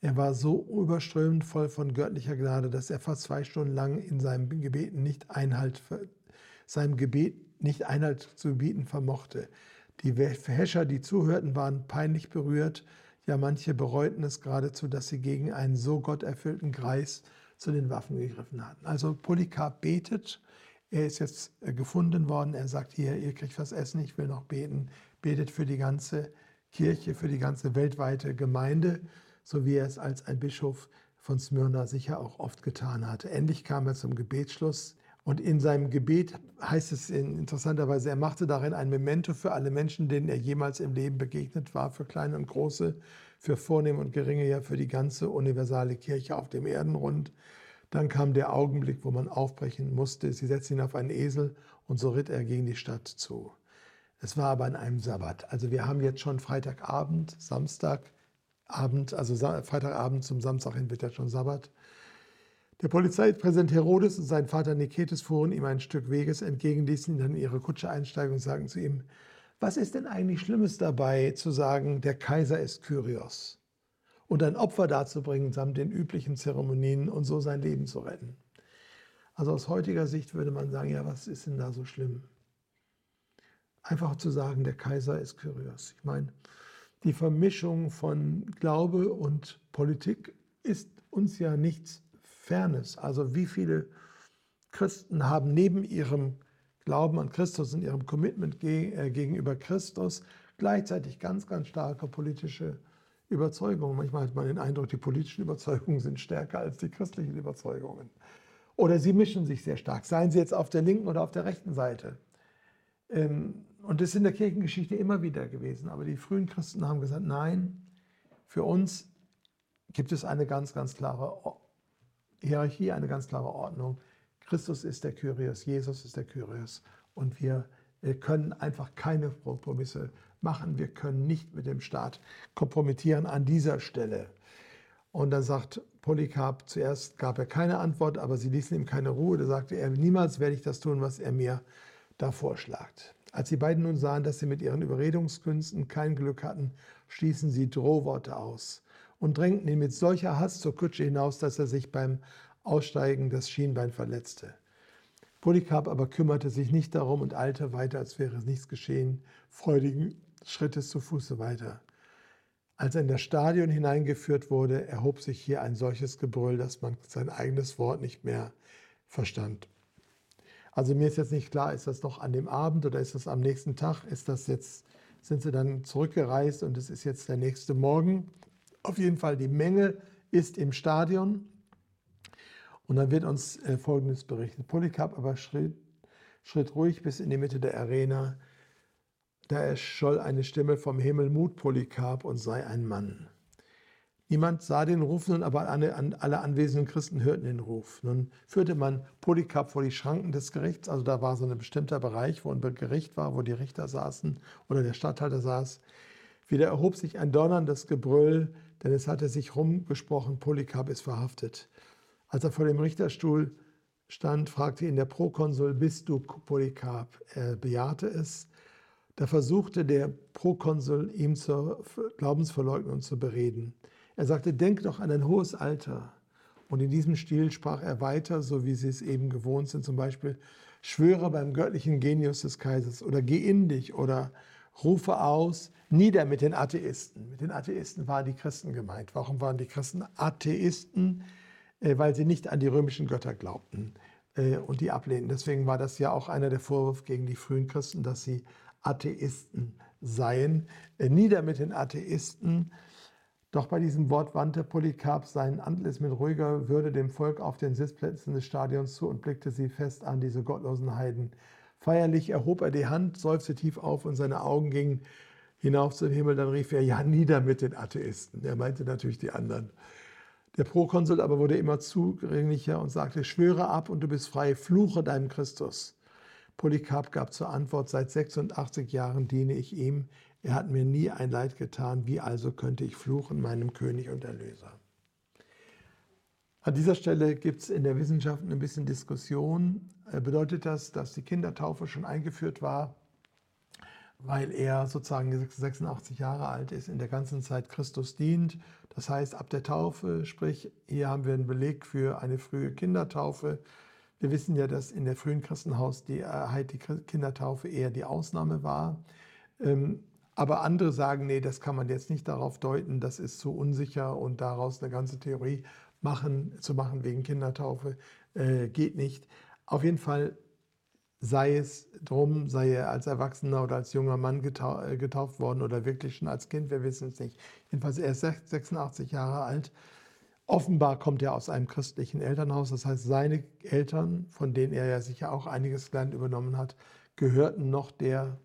Er war so überströmend voll von göttlicher Gnade, dass er fast zwei Stunden lang in seinem Gebet nicht Einhalt, seinem Gebet nicht Einhalt zu bieten vermochte. Die Häscher, die zuhörten, waren peinlich berührt. Ja, manche bereuten es geradezu, dass sie gegen einen so gotterfüllten Greis zu den Waffen gegriffen hatten. Also Polycarp betet. Er ist jetzt äh, gefunden worden. Er sagt hier, ihr kriegt was essen, ich will noch beten. Betet für die ganze Kirche, für die ganze weltweite Gemeinde, so wie er es als ein Bischof von Smyrna sicher auch oft getan hatte. Endlich kam er zum Gebetsschluss und in seinem Gebet heißt es interessanterweise, er machte darin ein Memento für alle Menschen, denen er jemals im Leben begegnet war, für kleine und große, für vornehme und geringe, ja für die ganze universale Kirche auf dem Erdenrund. Dann kam der Augenblick, wo man aufbrechen musste. Sie setzten ihn auf einen Esel und so ritt er gegen die Stadt zu. Es war aber an einem Sabbat. Also wir haben jetzt schon Freitagabend, Samstagabend, also Freitagabend zum Samstag hin wird ja schon Sabbat. Der Polizeipräsident Herodes und sein Vater Niketes fuhren ihm ein Stück Weges entgegen, ließen ihn dann in ihre Kutsche einsteigen und sagten zu ihm, was ist denn eigentlich Schlimmes dabei zu sagen, der Kaiser ist Kyrios und ein Opfer darzubringen samt den üblichen Zeremonien und so sein Leben zu retten? Also aus heutiger Sicht würde man sagen, ja, was ist denn da so schlimm? einfach zu sagen, der Kaiser ist Kyrios. Ich meine, die Vermischung von Glaube und Politik ist uns ja nichts Fernes. Also wie viele Christen haben neben ihrem Glauben an Christus und ihrem Commitment äh, gegenüber Christus gleichzeitig ganz, ganz starke politische Überzeugungen. Manchmal hat man den Eindruck, die politischen Überzeugungen sind stärker als die christlichen Überzeugungen. Oder sie mischen sich sehr stark, seien sie jetzt auf der linken oder auf der rechten Seite. Ähm, und das ist in der Kirchengeschichte immer wieder gewesen. Aber die frühen Christen haben gesagt, nein, für uns gibt es eine ganz, ganz klare Hierarchie, eine ganz klare Ordnung. Christus ist der Kyrios, Jesus ist der Kyrios. Und wir können einfach keine Kompromisse machen. Wir können nicht mit dem Staat kompromittieren an dieser Stelle. Und dann sagt Polycarp, zuerst gab er keine Antwort, aber sie ließen ihm keine Ruhe. Da sagte er, niemals werde ich das tun, was er mir da vorschlagt. Als die beiden nun sahen, dass sie mit ihren Überredungskünsten kein Glück hatten, stießen sie Drohworte aus und drängten ihn mit solcher Hass zur Kutsche hinaus, dass er sich beim Aussteigen das Schienbein verletzte. Polycarp aber kümmerte sich nicht darum und eilte weiter, als wäre nichts geschehen, freudigen Schrittes zu Fuße weiter. Als er in das Stadion hineingeführt wurde, erhob sich hier ein solches Gebrüll, dass man sein eigenes Wort nicht mehr verstand. Also mir ist jetzt nicht klar, ist das noch an dem Abend oder ist das am nächsten Tag? Ist das jetzt, sind sie dann zurückgereist und es ist jetzt der nächste Morgen? Auf jeden Fall, die Menge ist im Stadion. Und dann wird uns äh, Folgendes berichtet. Polycarp aber schritt, schritt ruhig bis in die Mitte der Arena. Da erscholl eine Stimme vom Himmel, Mut, Polycarp, und sei ein Mann. Niemand sah den Ruf, nun aber alle, anwesenden Christen hörten den Ruf. Nun führte man Polycarp vor die Schranken des Gerichts, also da war so ein bestimmter Bereich, wo ein Gericht war, wo die Richter saßen oder der Statthalter saß. Wieder erhob sich ein donnerndes Gebrüll, denn es hatte sich rumgesprochen, Polycarp ist verhaftet. Als er vor dem Richterstuhl stand, fragte ihn der Prokonsul, bist du Polycarp? Er bejahte es. Da versuchte der Prokonsul, ihm zur Glaubensverleugnung zu bereden. Er sagte, denk doch an ein hohes Alter. Und in diesem Stil sprach er weiter, so wie sie es eben gewohnt sind, zum Beispiel, schwöre beim göttlichen Genius des Kaisers oder geh in dich oder rufe aus, nieder mit den Atheisten. Mit den Atheisten waren die Christen gemeint. Warum waren die Christen Atheisten? Äh, weil sie nicht an die römischen Götter glaubten äh, und die ablehnten. Deswegen war das ja auch einer der Vorwürfe gegen die frühen Christen, dass sie Atheisten seien. Äh, nieder mit den Atheisten. Doch bei diesem Wort wandte Polycarp sein Antlitz mit ruhiger Würde dem Volk auf den Sitzplätzen des Stadions zu und blickte sie fest an, diese gottlosen Heiden. Feierlich erhob er die Hand, seufzte tief auf und seine Augen gingen hinauf zum Himmel. Dann rief er, ja, nieder mit den Atheisten. Er meinte natürlich die anderen. Der Prokonsul aber wurde immer zugänglicher und sagte, schwöre ab und du bist frei, fluche deinem Christus. Polycarp gab zur Antwort, seit 86 Jahren diene ich ihm, er hat mir nie ein Leid getan, wie also könnte ich fluchen meinem König und Erlöser? An dieser Stelle gibt es in der Wissenschaft ein bisschen Diskussion. Äh, bedeutet das, dass die Kindertaufe schon eingeführt war, weil er sozusagen 86 Jahre alt ist, in der ganzen Zeit Christus dient? Das heißt, ab der Taufe, sprich, hier haben wir einen Beleg für eine frühe Kindertaufe. Wir wissen ja, dass in der frühen Christenhaus die, die Kindertaufe eher die Ausnahme war. Aber andere sagen, nee, das kann man jetzt nicht darauf deuten, das ist zu unsicher und daraus eine ganze Theorie machen, zu machen wegen Kindertaufe äh, geht nicht. Auf jeden Fall sei es drum, sei er als Erwachsener oder als junger Mann getau äh, getauft worden oder wirklich schon als Kind, wir wissen es nicht. Jedenfalls er ist 86 Jahre alt. Offenbar kommt er aus einem christlichen Elternhaus, das heißt, seine Eltern, von denen er ja sicher auch einiges Land übernommen hat, gehörten noch der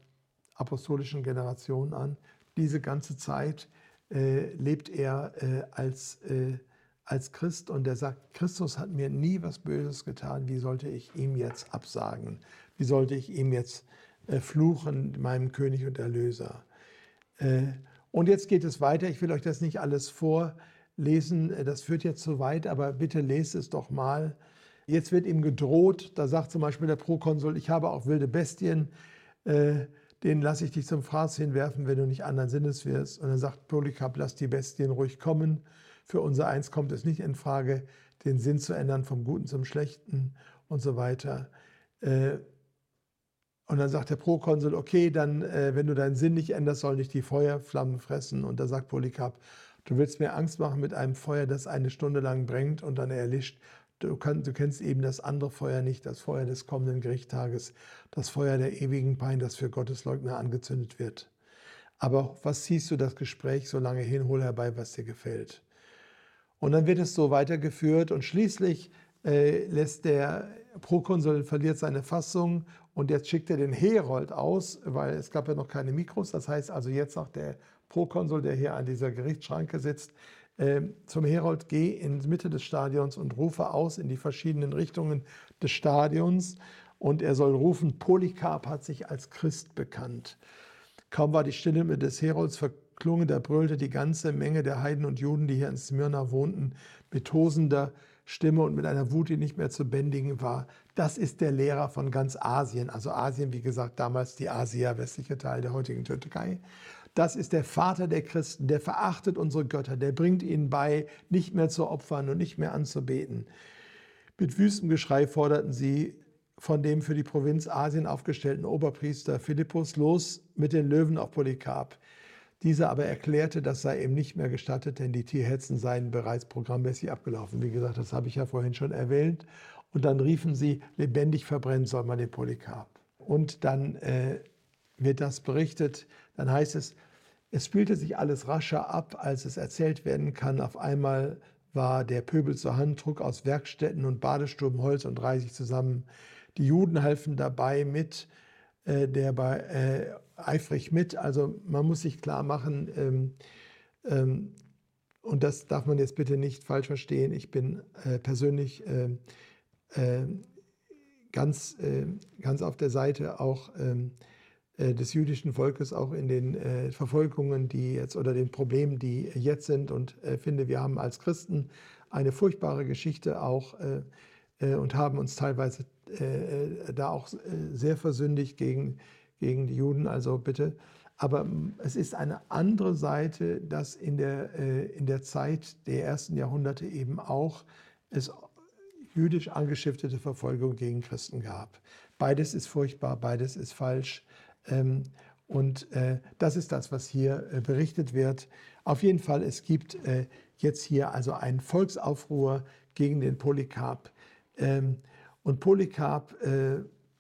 apostolischen Generation an. Diese ganze Zeit äh, lebt er äh, als, äh, als Christ und er sagt, Christus hat mir nie was Böses getan, wie sollte ich ihm jetzt absagen? Wie sollte ich ihm jetzt äh, fluchen, meinem König und Erlöser? Äh, und jetzt geht es weiter, ich will euch das nicht alles vorlesen, äh, das führt jetzt zu weit, aber bitte lest es doch mal. Jetzt wird ihm gedroht, da sagt zum Beispiel der Prokonsul, ich habe auch wilde Bestien, äh, den lasse ich dich zum Fraß hinwerfen, wenn du nicht anderen Sinnes wirst. Und dann sagt Polycarp, lass die Bestien ruhig kommen. Für unser Eins kommt es nicht in Frage, den Sinn zu ändern vom Guten zum Schlechten und so weiter. Äh, und dann sagt der Prokonsul, okay, dann, äh, wenn du deinen Sinn nicht änderst, soll nicht die Feuerflammen fressen. Und da sagt Polycarp, du willst mir Angst machen mit einem Feuer, das eine Stunde lang brennt und dann erlischt. Du, kann, du, kennst eben das andere Feuer nicht, das Feuer des kommenden Gerichttages, das Feuer der ewigen Pein, das für Gottesleugner angezündet wird. Aber was ziehst du das Gespräch so lange hin, hol herbei, was dir gefällt. Und dann wird es so weitergeführt und schließlich äh, lässt der Prokonsul verliert seine Fassung und jetzt schickt er den Herold aus, weil es gab ja noch keine Mikros. Das heißt also jetzt sagt der Prokonsul, der hier an dieser Gerichtsschranke sitzt, zum Herold, geh in die Mitte des Stadions und rufe aus in die verschiedenen Richtungen des Stadions. Und er soll rufen, Polycarp hat sich als Christ bekannt. Kaum war die Stimme des Herolds verklungen, da brüllte die ganze Menge der Heiden und Juden, die hier in Smyrna wohnten, mit tosender Stimme und mit einer Wut, die nicht mehr zu bändigen war. Das ist der Lehrer von ganz Asien. Also Asien, wie gesagt, damals die Asia, westliche Teil der heutigen Türkei. Das ist der Vater der Christen, der verachtet unsere Götter, der bringt ihnen bei, nicht mehr zu opfern und nicht mehr anzubeten. Mit wüstem Geschrei forderten sie von dem für die Provinz Asien aufgestellten Oberpriester Philippus los mit den Löwen auf Polycarp. Dieser aber erklärte, das sei ihm nicht mehr gestattet, denn die Tierhetzen seien bereits programmmäßig abgelaufen. Wie gesagt, das habe ich ja vorhin schon erwähnt. Und dann riefen sie, lebendig verbrennen soll man den Polycarp. Und dann äh, wird das berichtet, dann heißt es, es spielte sich alles rascher ab, als es erzählt werden kann. Auf einmal war der Pöbel zur Hand, trug aus Werkstätten und Badestuben Holz und Reisig zusammen. Die Juden halfen dabei mit, äh, der bei, äh, eifrig mit. Also man muss sich klar machen, ähm, ähm, und das darf man jetzt bitte nicht falsch verstehen, ich bin äh, persönlich ähm, äh, ganz, äh, ganz auf der Seite auch ähm, äh, des jüdischen Volkes auch in den äh, Verfolgungen, die jetzt oder den Problemen, die jetzt sind. Und äh, finde, wir haben als Christen eine furchtbare Geschichte auch und haben uns teilweise da auch sehr versündigt gegen, gegen die Juden. Also bitte. Aber es ist eine andere Seite, dass in der, in der Zeit der ersten Jahrhunderte eben auch es jüdisch angeschiftete Verfolgung gegen Christen gab. Beides ist furchtbar, beides ist falsch. Ähm, und äh, das ist das, was hier äh, berichtet wird. Auf jeden Fall, es gibt äh, jetzt hier also einen Volksaufruhr gegen den Polycarp. Ähm, und Polycarp,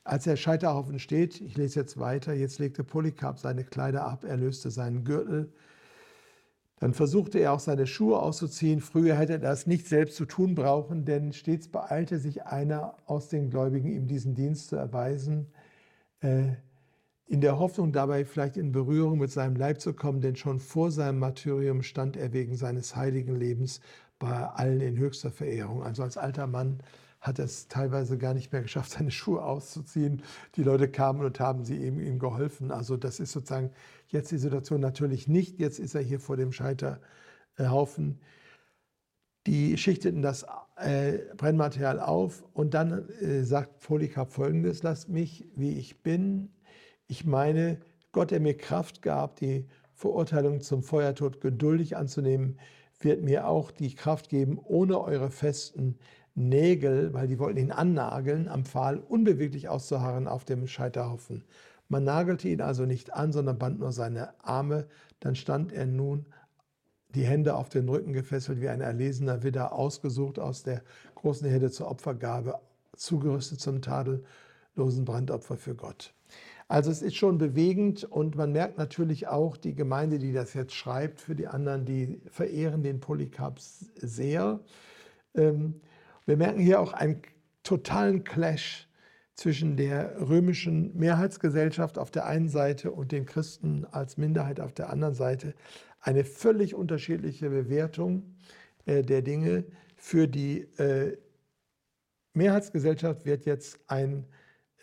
als der Scheiterhaufen steht, ich lese jetzt weiter, jetzt legte Polycarp seine Kleider ab, er löste seinen Gürtel. Dann versuchte er auch seine Schuhe auszuziehen. Früher hätte er das nicht selbst zu tun brauchen, denn stets beeilte sich einer aus den Gläubigen, ihm diesen Dienst zu erweisen in der Hoffnung dabei vielleicht in Berührung mit seinem Leib zu kommen, denn schon vor seinem Martyrium stand er wegen seines heiligen Lebens bei allen in höchster Verehrung. Also als alter Mann hat er es teilweise gar nicht mehr geschafft, seine Schuhe auszuziehen. Die Leute kamen und haben sie ihm, ihm geholfen. Also das ist sozusagen jetzt die Situation natürlich nicht. Jetzt ist er hier vor dem Scheiterhaufen. Die schichteten das äh, Brennmaterial auf und dann äh, sagt Polycarp folgendes, lasst mich, wie ich bin, ich meine, Gott, der mir Kraft gab, die Verurteilung zum Feuertod geduldig anzunehmen, wird mir auch die Kraft geben, ohne eure festen Nägel, weil die wollten ihn annageln, am Pfahl unbeweglich auszuharren auf dem Scheiterhaufen. Man nagelte ihn also nicht an, sondern band nur seine Arme. Dann stand er nun, die Hände auf den Rücken gefesselt, wie ein erlesener Widder, ausgesucht aus der großen Herde zur Opfergabe, zugerüstet zum tadellosen Brandopfer für Gott. Also es ist schon bewegend und man merkt natürlich auch, die Gemeinde, die das jetzt schreibt, für die anderen, die verehren den Polycarp sehr. Ähm, wir merken hier auch einen totalen Clash zwischen der römischen Mehrheitsgesellschaft auf der einen Seite und den Christen als Minderheit auf der anderen Seite. Eine völlig unterschiedliche Bewertung äh, der Dinge. Für die äh, Mehrheitsgesellschaft wird jetzt ein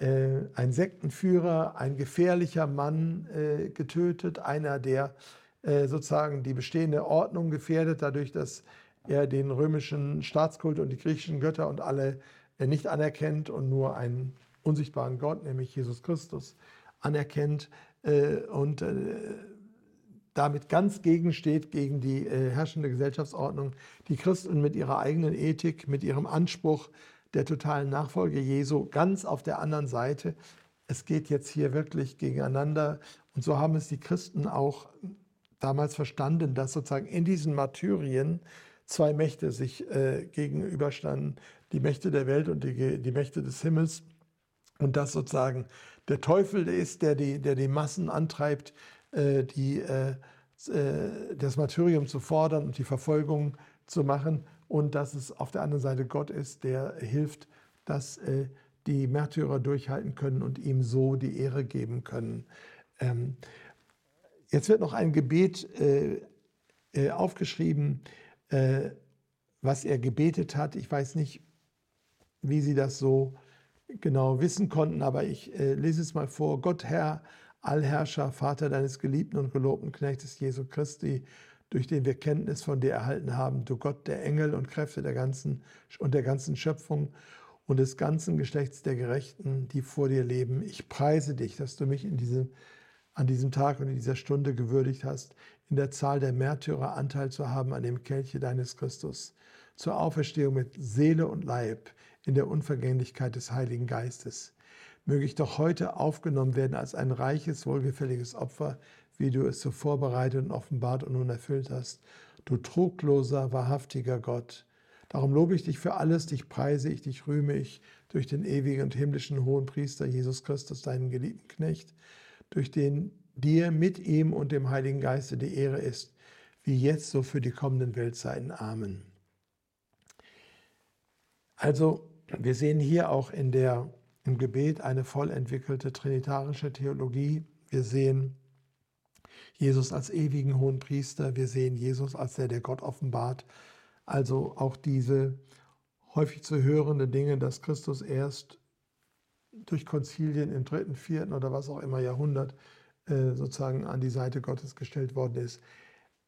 ein Sektenführer, ein gefährlicher Mann äh, getötet, einer, der äh, sozusagen die bestehende Ordnung gefährdet, dadurch, dass er den römischen Staatskult und die griechischen Götter und alle nicht anerkennt und nur einen unsichtbaren Gott, nämlich Jesus Christus, anerkennt und damit ganz gegensteht gegen die herrschende Gesellschaftsordnung. Die Christen mit ihrer eigenen Ethik, mit ihrem Anspruch, der totalen Nachfolge Jesu ganz auf der anderen Seite. Es geht jetzt hier wirklich gegeneinander. Und so haben es die Christen auch damals verstanden, dass sozusagen in diesen Martyrien zwei Mächte sich äh, gegenüberstanden, die Mächte der Welt und die, die Mächte des Himmels. Und dass sozusagen der Teufel ist, der die, der die Massen antreibt, äh, die, äh, äh das Martyrium zu fordern und die Verfolgung zu machen und dass es auf der anderen Seite Gott ist, der hilft, dass äh, die Märtyrer durchhalten können und ihm so die Ehre geben können. Ähm, jetzt wird noch ein Gebet äh, äh, aufgeschrieben, äh, was er gebetet hat. Ich weiß nicht, wie Sie das so genau wissen konnten, aber ich äh, lese es mal vor. Gott, Herr, Allherrscher, Vater deines geliebten und gelobten Knechtes Jesu Christi, durch den wir Kenntnis von dir erhalten haben, du Gott der Engel und Kräfte der ganzen und der ganzen Schöpfung und des ganzen Geschlechts der Gerechten, die vor dir leben. Ich preise dich, dass du mich in diesem, an diesem Tag und in dieser Stunde gewürdigt hast, in der Zahl der Märtyrer Anteil zu haben an dem Kelche deines Christus, zur Auferstehung mit Seele und Leib, in der Unvergänglichkeit des Heiligen Geistes. Möge ich doch heute aufgenommen werden als ein reiches, wohlgefälliges Opfer, wie du es so vorbereitet und offenbart und nun erfüllt hast. Du trugloser, wahrhaftiger Gott. Darum lobe ich dich für alles, dich preise ich, dich rühme ich durch den ewigen und himmlischen hohen Priester Jesus Christus, deinen geliebten Knecht, durch den dir mit ihm und dem Heiligen Geiste die Ehre ist, wie jetzt so für die kommenden Weltzeiten. Amen. Also, wir sehen hier auch in der, im Gebet eine voll entwickelte trinitarische Theologie. Wir sehen Jesus als ewigen hohen Priester. Wir sehen Jesus als der, der Gott offenbart. Also auch diese häufig zu hörende Dinge, dass Christus erst durch Konzilien im dritten, vierten oder was auch immer Jahrhundert äh, sozusagen an die Seite Gottes gestellt worden ist,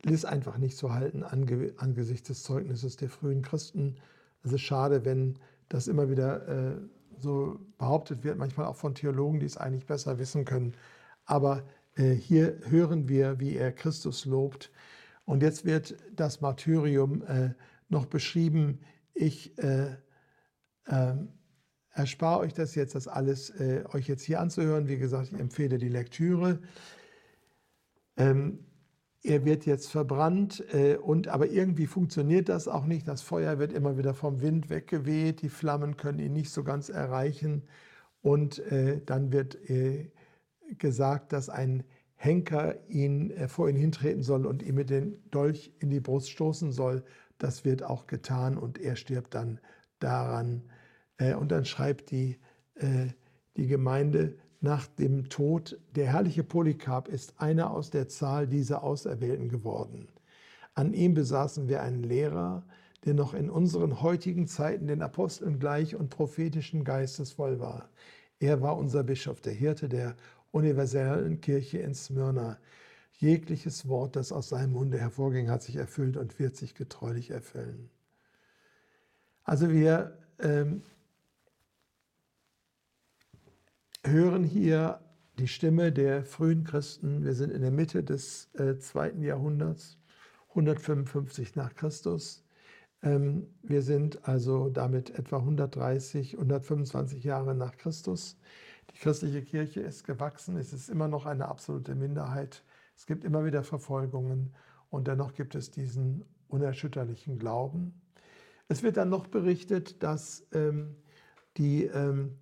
ist einfach nicht zu halten angesichts des Zeugnisses der frühen Christen. Es ist schade, wenn das immer wieder äh, so behauptet wird, manchmal auch von Theologen, die es eigentlich besser wissen können. Aber hier hören wir, wie er Christus lobt. Und jetzt wird das Martyrium äh, noch beschrieben. Ich äh, ähm, erspare euch das jetzt, das alles äh, euch jetzt hier anzuhören. Wie gesagt, ich empfehle die Lektüre. Ähm, er wird jetzt verbrannt äh, und aber irgendwie funktioniert das auch nicht. Das Feuer wird immer wieder vom Wind weggeweht, die Flammen können ihn nicht so ganz erreichen und äh, dann wird äh, gesagt, dass ein Henker ihn äh, vor ihn hintreten soll und ihm mit dem Dolch in die Brust stoßen soll. Das wird auch getan und er stirbt dann daran. Äh, und dann schreibt die, äh, die Gemeinde nach dem Tod, der herrliche Polycarp ist einer aus der Zahl dieser Auserwählten geworden. An ihm besaßen wir einen Lehrer, der noch in unseren heutigen Zeiten den Aposteln gleich und prophetischen Geistes voll war. Er war unser Bischof, der Hirte der universellen Kirche in Smyrna. Jegliches Wort, das aus seinem Munde hervorging, hat sich erfüllt und wird sich getreulich erfüllen. Also wir ähm, hören hier die Stimme der frühen Christen. Wir sind in der Mitte des äh, zweiten Jahrhunderts, 155 nach Christus. Ähm, wir sind also damit etwa 130, 125 Jahre nach Christus. Christliche Kirche ist gewachsen, es ist immer noch eine absolute Minderheit. Es gibt immer wieder Verfolgungen und dennoch gibt es diesen unerschütterlichen Glauben. Es wird dann noch berichtet, dass ähm, die, ähm,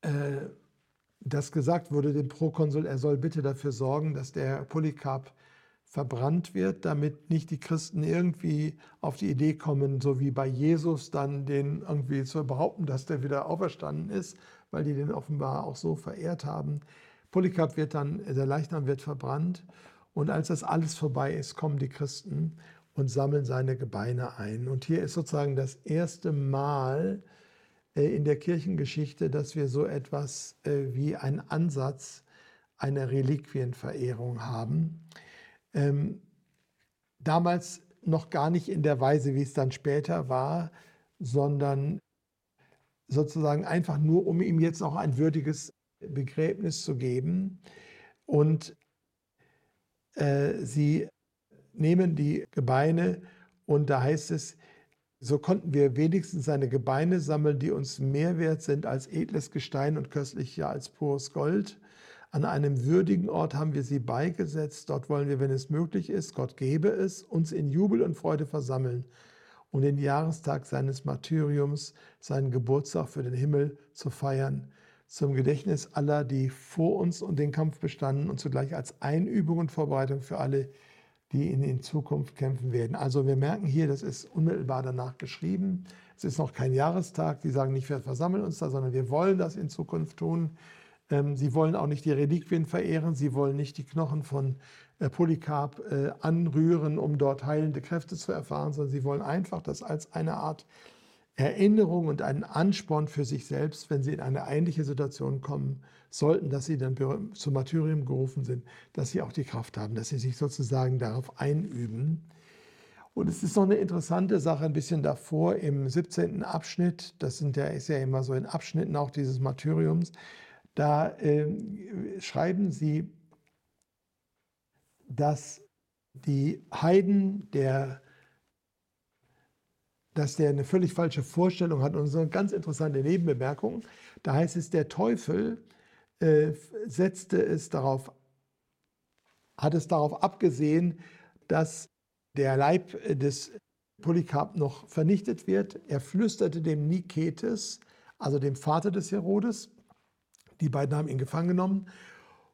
äh, dass gesagt wurde dem Prokonsul, er soll bitte dafür sorgen, dass der Polycarp verbrannt wird, damit nicht die Christen irgendwie auf die Idee kommen, so wie bei Jesus dann den irgendwie zu behaupten, dass der wieder auferstanden ist, weil die den offenbar auch so verehrt haben. Polycarp wird dann, der Leichnam wird verbrannt und als das alles vorbei ist, kommen die Christen und sammeln seine Gebeine ein. Und hier ist sozusagen das erste Mal äh, in der Kirchengeschichte, dass wir so etwas äh, wie einen Ansatz einer Reliquienverehrung haben. Ähm, damals noch gar nicht in der Weise, wie es dann später war, sondern sozusagen einfach nur, um ihm jetzt auch ein würdiges Begräbnis zu geben. Und äh, sie nehmen die Gebeine und da heißt es, so konnten wir wenigstens seine Gebeine sammeln, die uns mehr wert sind als edles Gestein und köstlicher als pures Gold. An einem würdigen Ort haben wir sie beigesetzt. Dort wollen wir, wenn es möglich ist, Gott gebe es, uns in Jubel und Freude versammeln und den Jahrestag seines Martyriums, seinen Geburtstag für den Himmel zu feiern, zum Gedächtnis aller, die vor uns und den Kampf bestanden und zugleich als Einübung und Vorbereitung für alle, die in, in Zukunft kämpfen werden. Also wir merken hier, das ist unmittelbar danach geschrieben. Es ist noch kein Jahrestag. Die sagen nicht, wir versammeln uns da, sondern wir wollen das in Zukunft tun. Ähm, sie wollen auch nicht die Reliquien verehren, sie wollen nicht die Knochen von äh, Polycarp äh, anrühren, um dort heilende Kräfte zu erfahren, sondern sie wollen einfach das als eine Art Erinnerung und einen Ansporn für sich selbst, wenn sie in eine ähnliche Situation kommen sollten, dass sie dann zum Martyrium gerufen sind, dass sie auch die Kraft haben, dass sie sich sozusagen darauf einüben. Und es ist noch eine interessante Sache ein bisschen davor im 17. Abschnitt, das sind ja, ist ja immer so in Abschnitten auch dieses Martyriums, da äh, schreiben sie, dass die Heiden der dass der eine völlig falsche Vorstellung hat. Und so eine ganz interessante Nebenbemerkung. Da heißt es, der Teufel äh, setzte es darauf, hat es darauf abgesehen, dass der Leib des Polycarp noch vernichtet wird. Er flüsterte dem Niketes, also dem Vater des Herodes, die beiden haben ihn gefangen genommen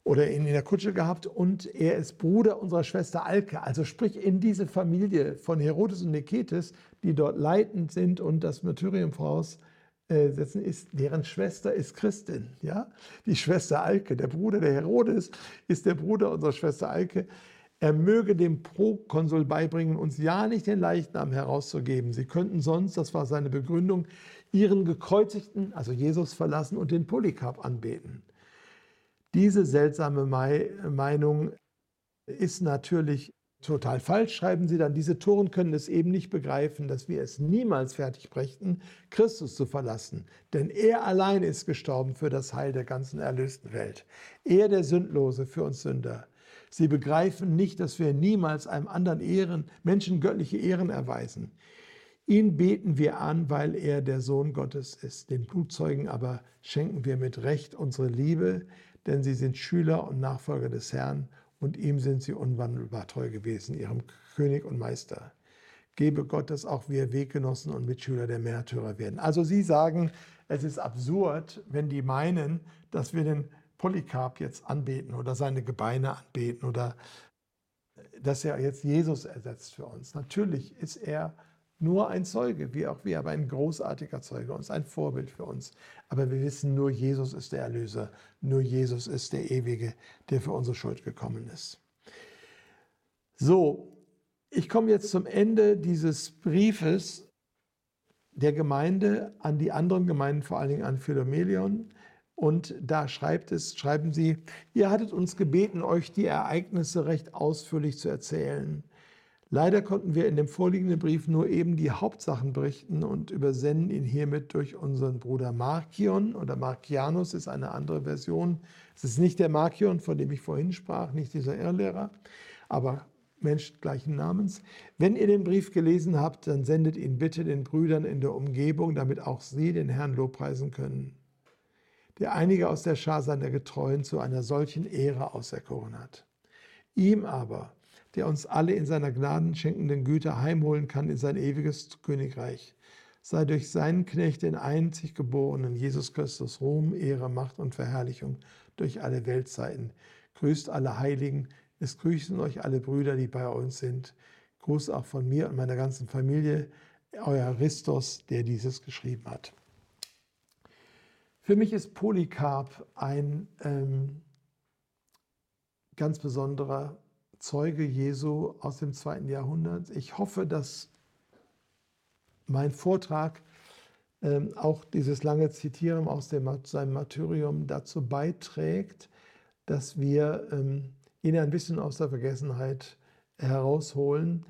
oder ihn in der Kutsche gehabt und er ist Bruder unserer Schwester Alke. Also sprich in diese Familie von Herodes und Niketes, die dort leitend sind und das Martyrium voraussetzen, ist, deren Schwester ist Christin. Ja? Die Schwester Alke, der Bruder der Herodes ist der Bruder unserer Schwester Alke. Er möge dem Prokonsul beibringen, uns ja nicht den Leichnam herauszugeben. Sie könnten sonst, das war seine Begründung, ihren gekreuzigten, also Jesus verlassen und den Polycarp anbeten. Diese seltsame Meinung ist natürlich total falsch, schreiben sie dann. Diese Toren können es eben nicht begreifen, dass wir es niemals fertig brächten, Christus zu verlassen. Denn er allein ist gestorben für das Heil der ganzen erlösten Welt. Er der Sündlose für uns Sünder. Sie begreifen nicht, dass wir niemals einem anderen Ehren, Menschen göttliche Ehren erweisen. Ihn beten wir an, weil er der Sohn Gottes ist. Den Blutzeugen aber schenken wir mit Recht unsere Liebe, denn sie sind Schüler und Nachfolger des Herrn und ihm sind sie unwandelbar treu gewesen, ihrem König und Meister. Gebe Gott, dass auch wir Weggenossen und Mitschüler der Märtyrer werden. Also Sie sagen, es ist absurd, wenn die meinen, dass wir den Polycarp jetzt anbeten oder seine Gebeine anbeten oder dass er jetzt Jesus ersetzt für uns. Natürlich ist er nur ein Zeuge, wie auch wir, aber ein großartiger Zeuge und ein Vorbild für uns. Aber wir wissen, nur Jesus ist der Erlöser, nur Jesus ist der Ewige, der für unsere Schuld gekommen ist. So, ich komme jetzt zum Ende dieses Briefes der Gemeinde an die anderen Gemeinden, vor allen Dingen an Philomelion. Und da schreibt es, schreiben sie, ihr hattet uns gebeten, euch die Ereignisse recht ausführlich zu erzählen. Leider konnten wir in dem vorliegenden Brief nur eben die Hauptsachen berichten und übersenden ihn hiermit durch unseren Bruder Markion oder Markianus ist eine andere Version. Es ist nicht der Markion, von dem ich vorhin sprach, nicht dieser Irrlehrer, aber Mensch gleichen Namens. Wenn ihr den Brief gelesen habt, dann sendet ihn bitte den Brüdern in der Umgebung, damit auch sie den Herrn lobpreisen können, der einige aus der Schar seiner Getreuen zu einer solchen Ehre auserkoren hat. Ihm aber, der uns alle in seiner gnadenschenkenden Güte heimholen kann in sein ewiges Königreich. Sei durch seinen Knecht, den einzig geborenen Jesus Christus, Ruhm, Ehre, Macht und Verherrlichung durch alle Weltzeiten. Grüßt alle Heiligen, es grüßen euch alle Brüder, die bei uns sind. Gruß auch von mir und meiner ganzen Familie, euer Christus, der dieses geschrieben hat. Für mich ist Polycarp ein ähm, ganz besonderer Zeuge Jesu aus dem zweiten Jahrhundert. Ich hoffe, dass mein Vortrag ähm, auch dieses lange Zitieren aus dem, seinem Martyrium dazu beiträgt, dass wir ähm, ihn ein bisschen aus der Vergessenheit herausholen,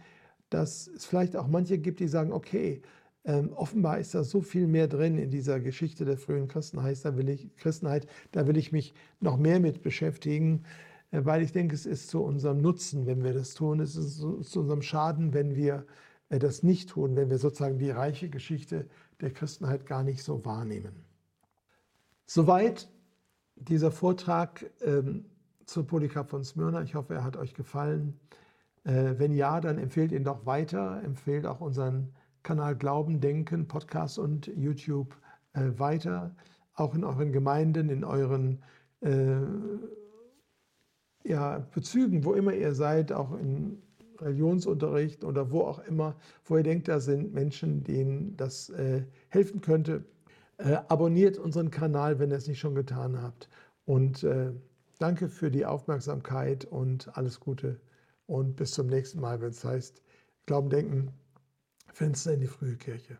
dass es vielleicht auch manche gibt, die sagen, okay, ähm, offenbar ist da so viel mehr drin in dieser Geschichte der frühen Christenheit, da will ich, Christenheit, da will ich mich noch mehr mit beschäftigen. Äh, weil ich denke, es ist zu unserem Nutzen, wenn wir das tun. Es ist zu unserem Schaden, wenn wir äh, das nicht tun, wenn wir sozusagen die reiche Geschichte der Christenheit gar nicht so wahrnehmen. Soweit dieser Vortrag ähm, zu Polycarp von Smyrna. Ich hoffe, er hat euch gefallen. Äh, wenn ja, dann empfehlt ihn doch weiter. Empfehlt auch unseren Kanal Glauben, Denken, Podcast und YouTube äh, weiter. Auch in euren Gemeinden, in euren äh, ja, Bezügen, wo immer ihr seid, auch in Religionsunterricht oder wo auch immer, wo ihr denkt, da sind Menschen, denen das äh, helfen könnte. Äh, abonniert unseren Kanal, wenn ihr es nicht schon getan habt. Und äh, danke für die Aufmerksamkeit und alles Gute. Und bis zum nächsten Mal, wenn es heißt Glauben, Denken, Fenster in die frühe Kirche.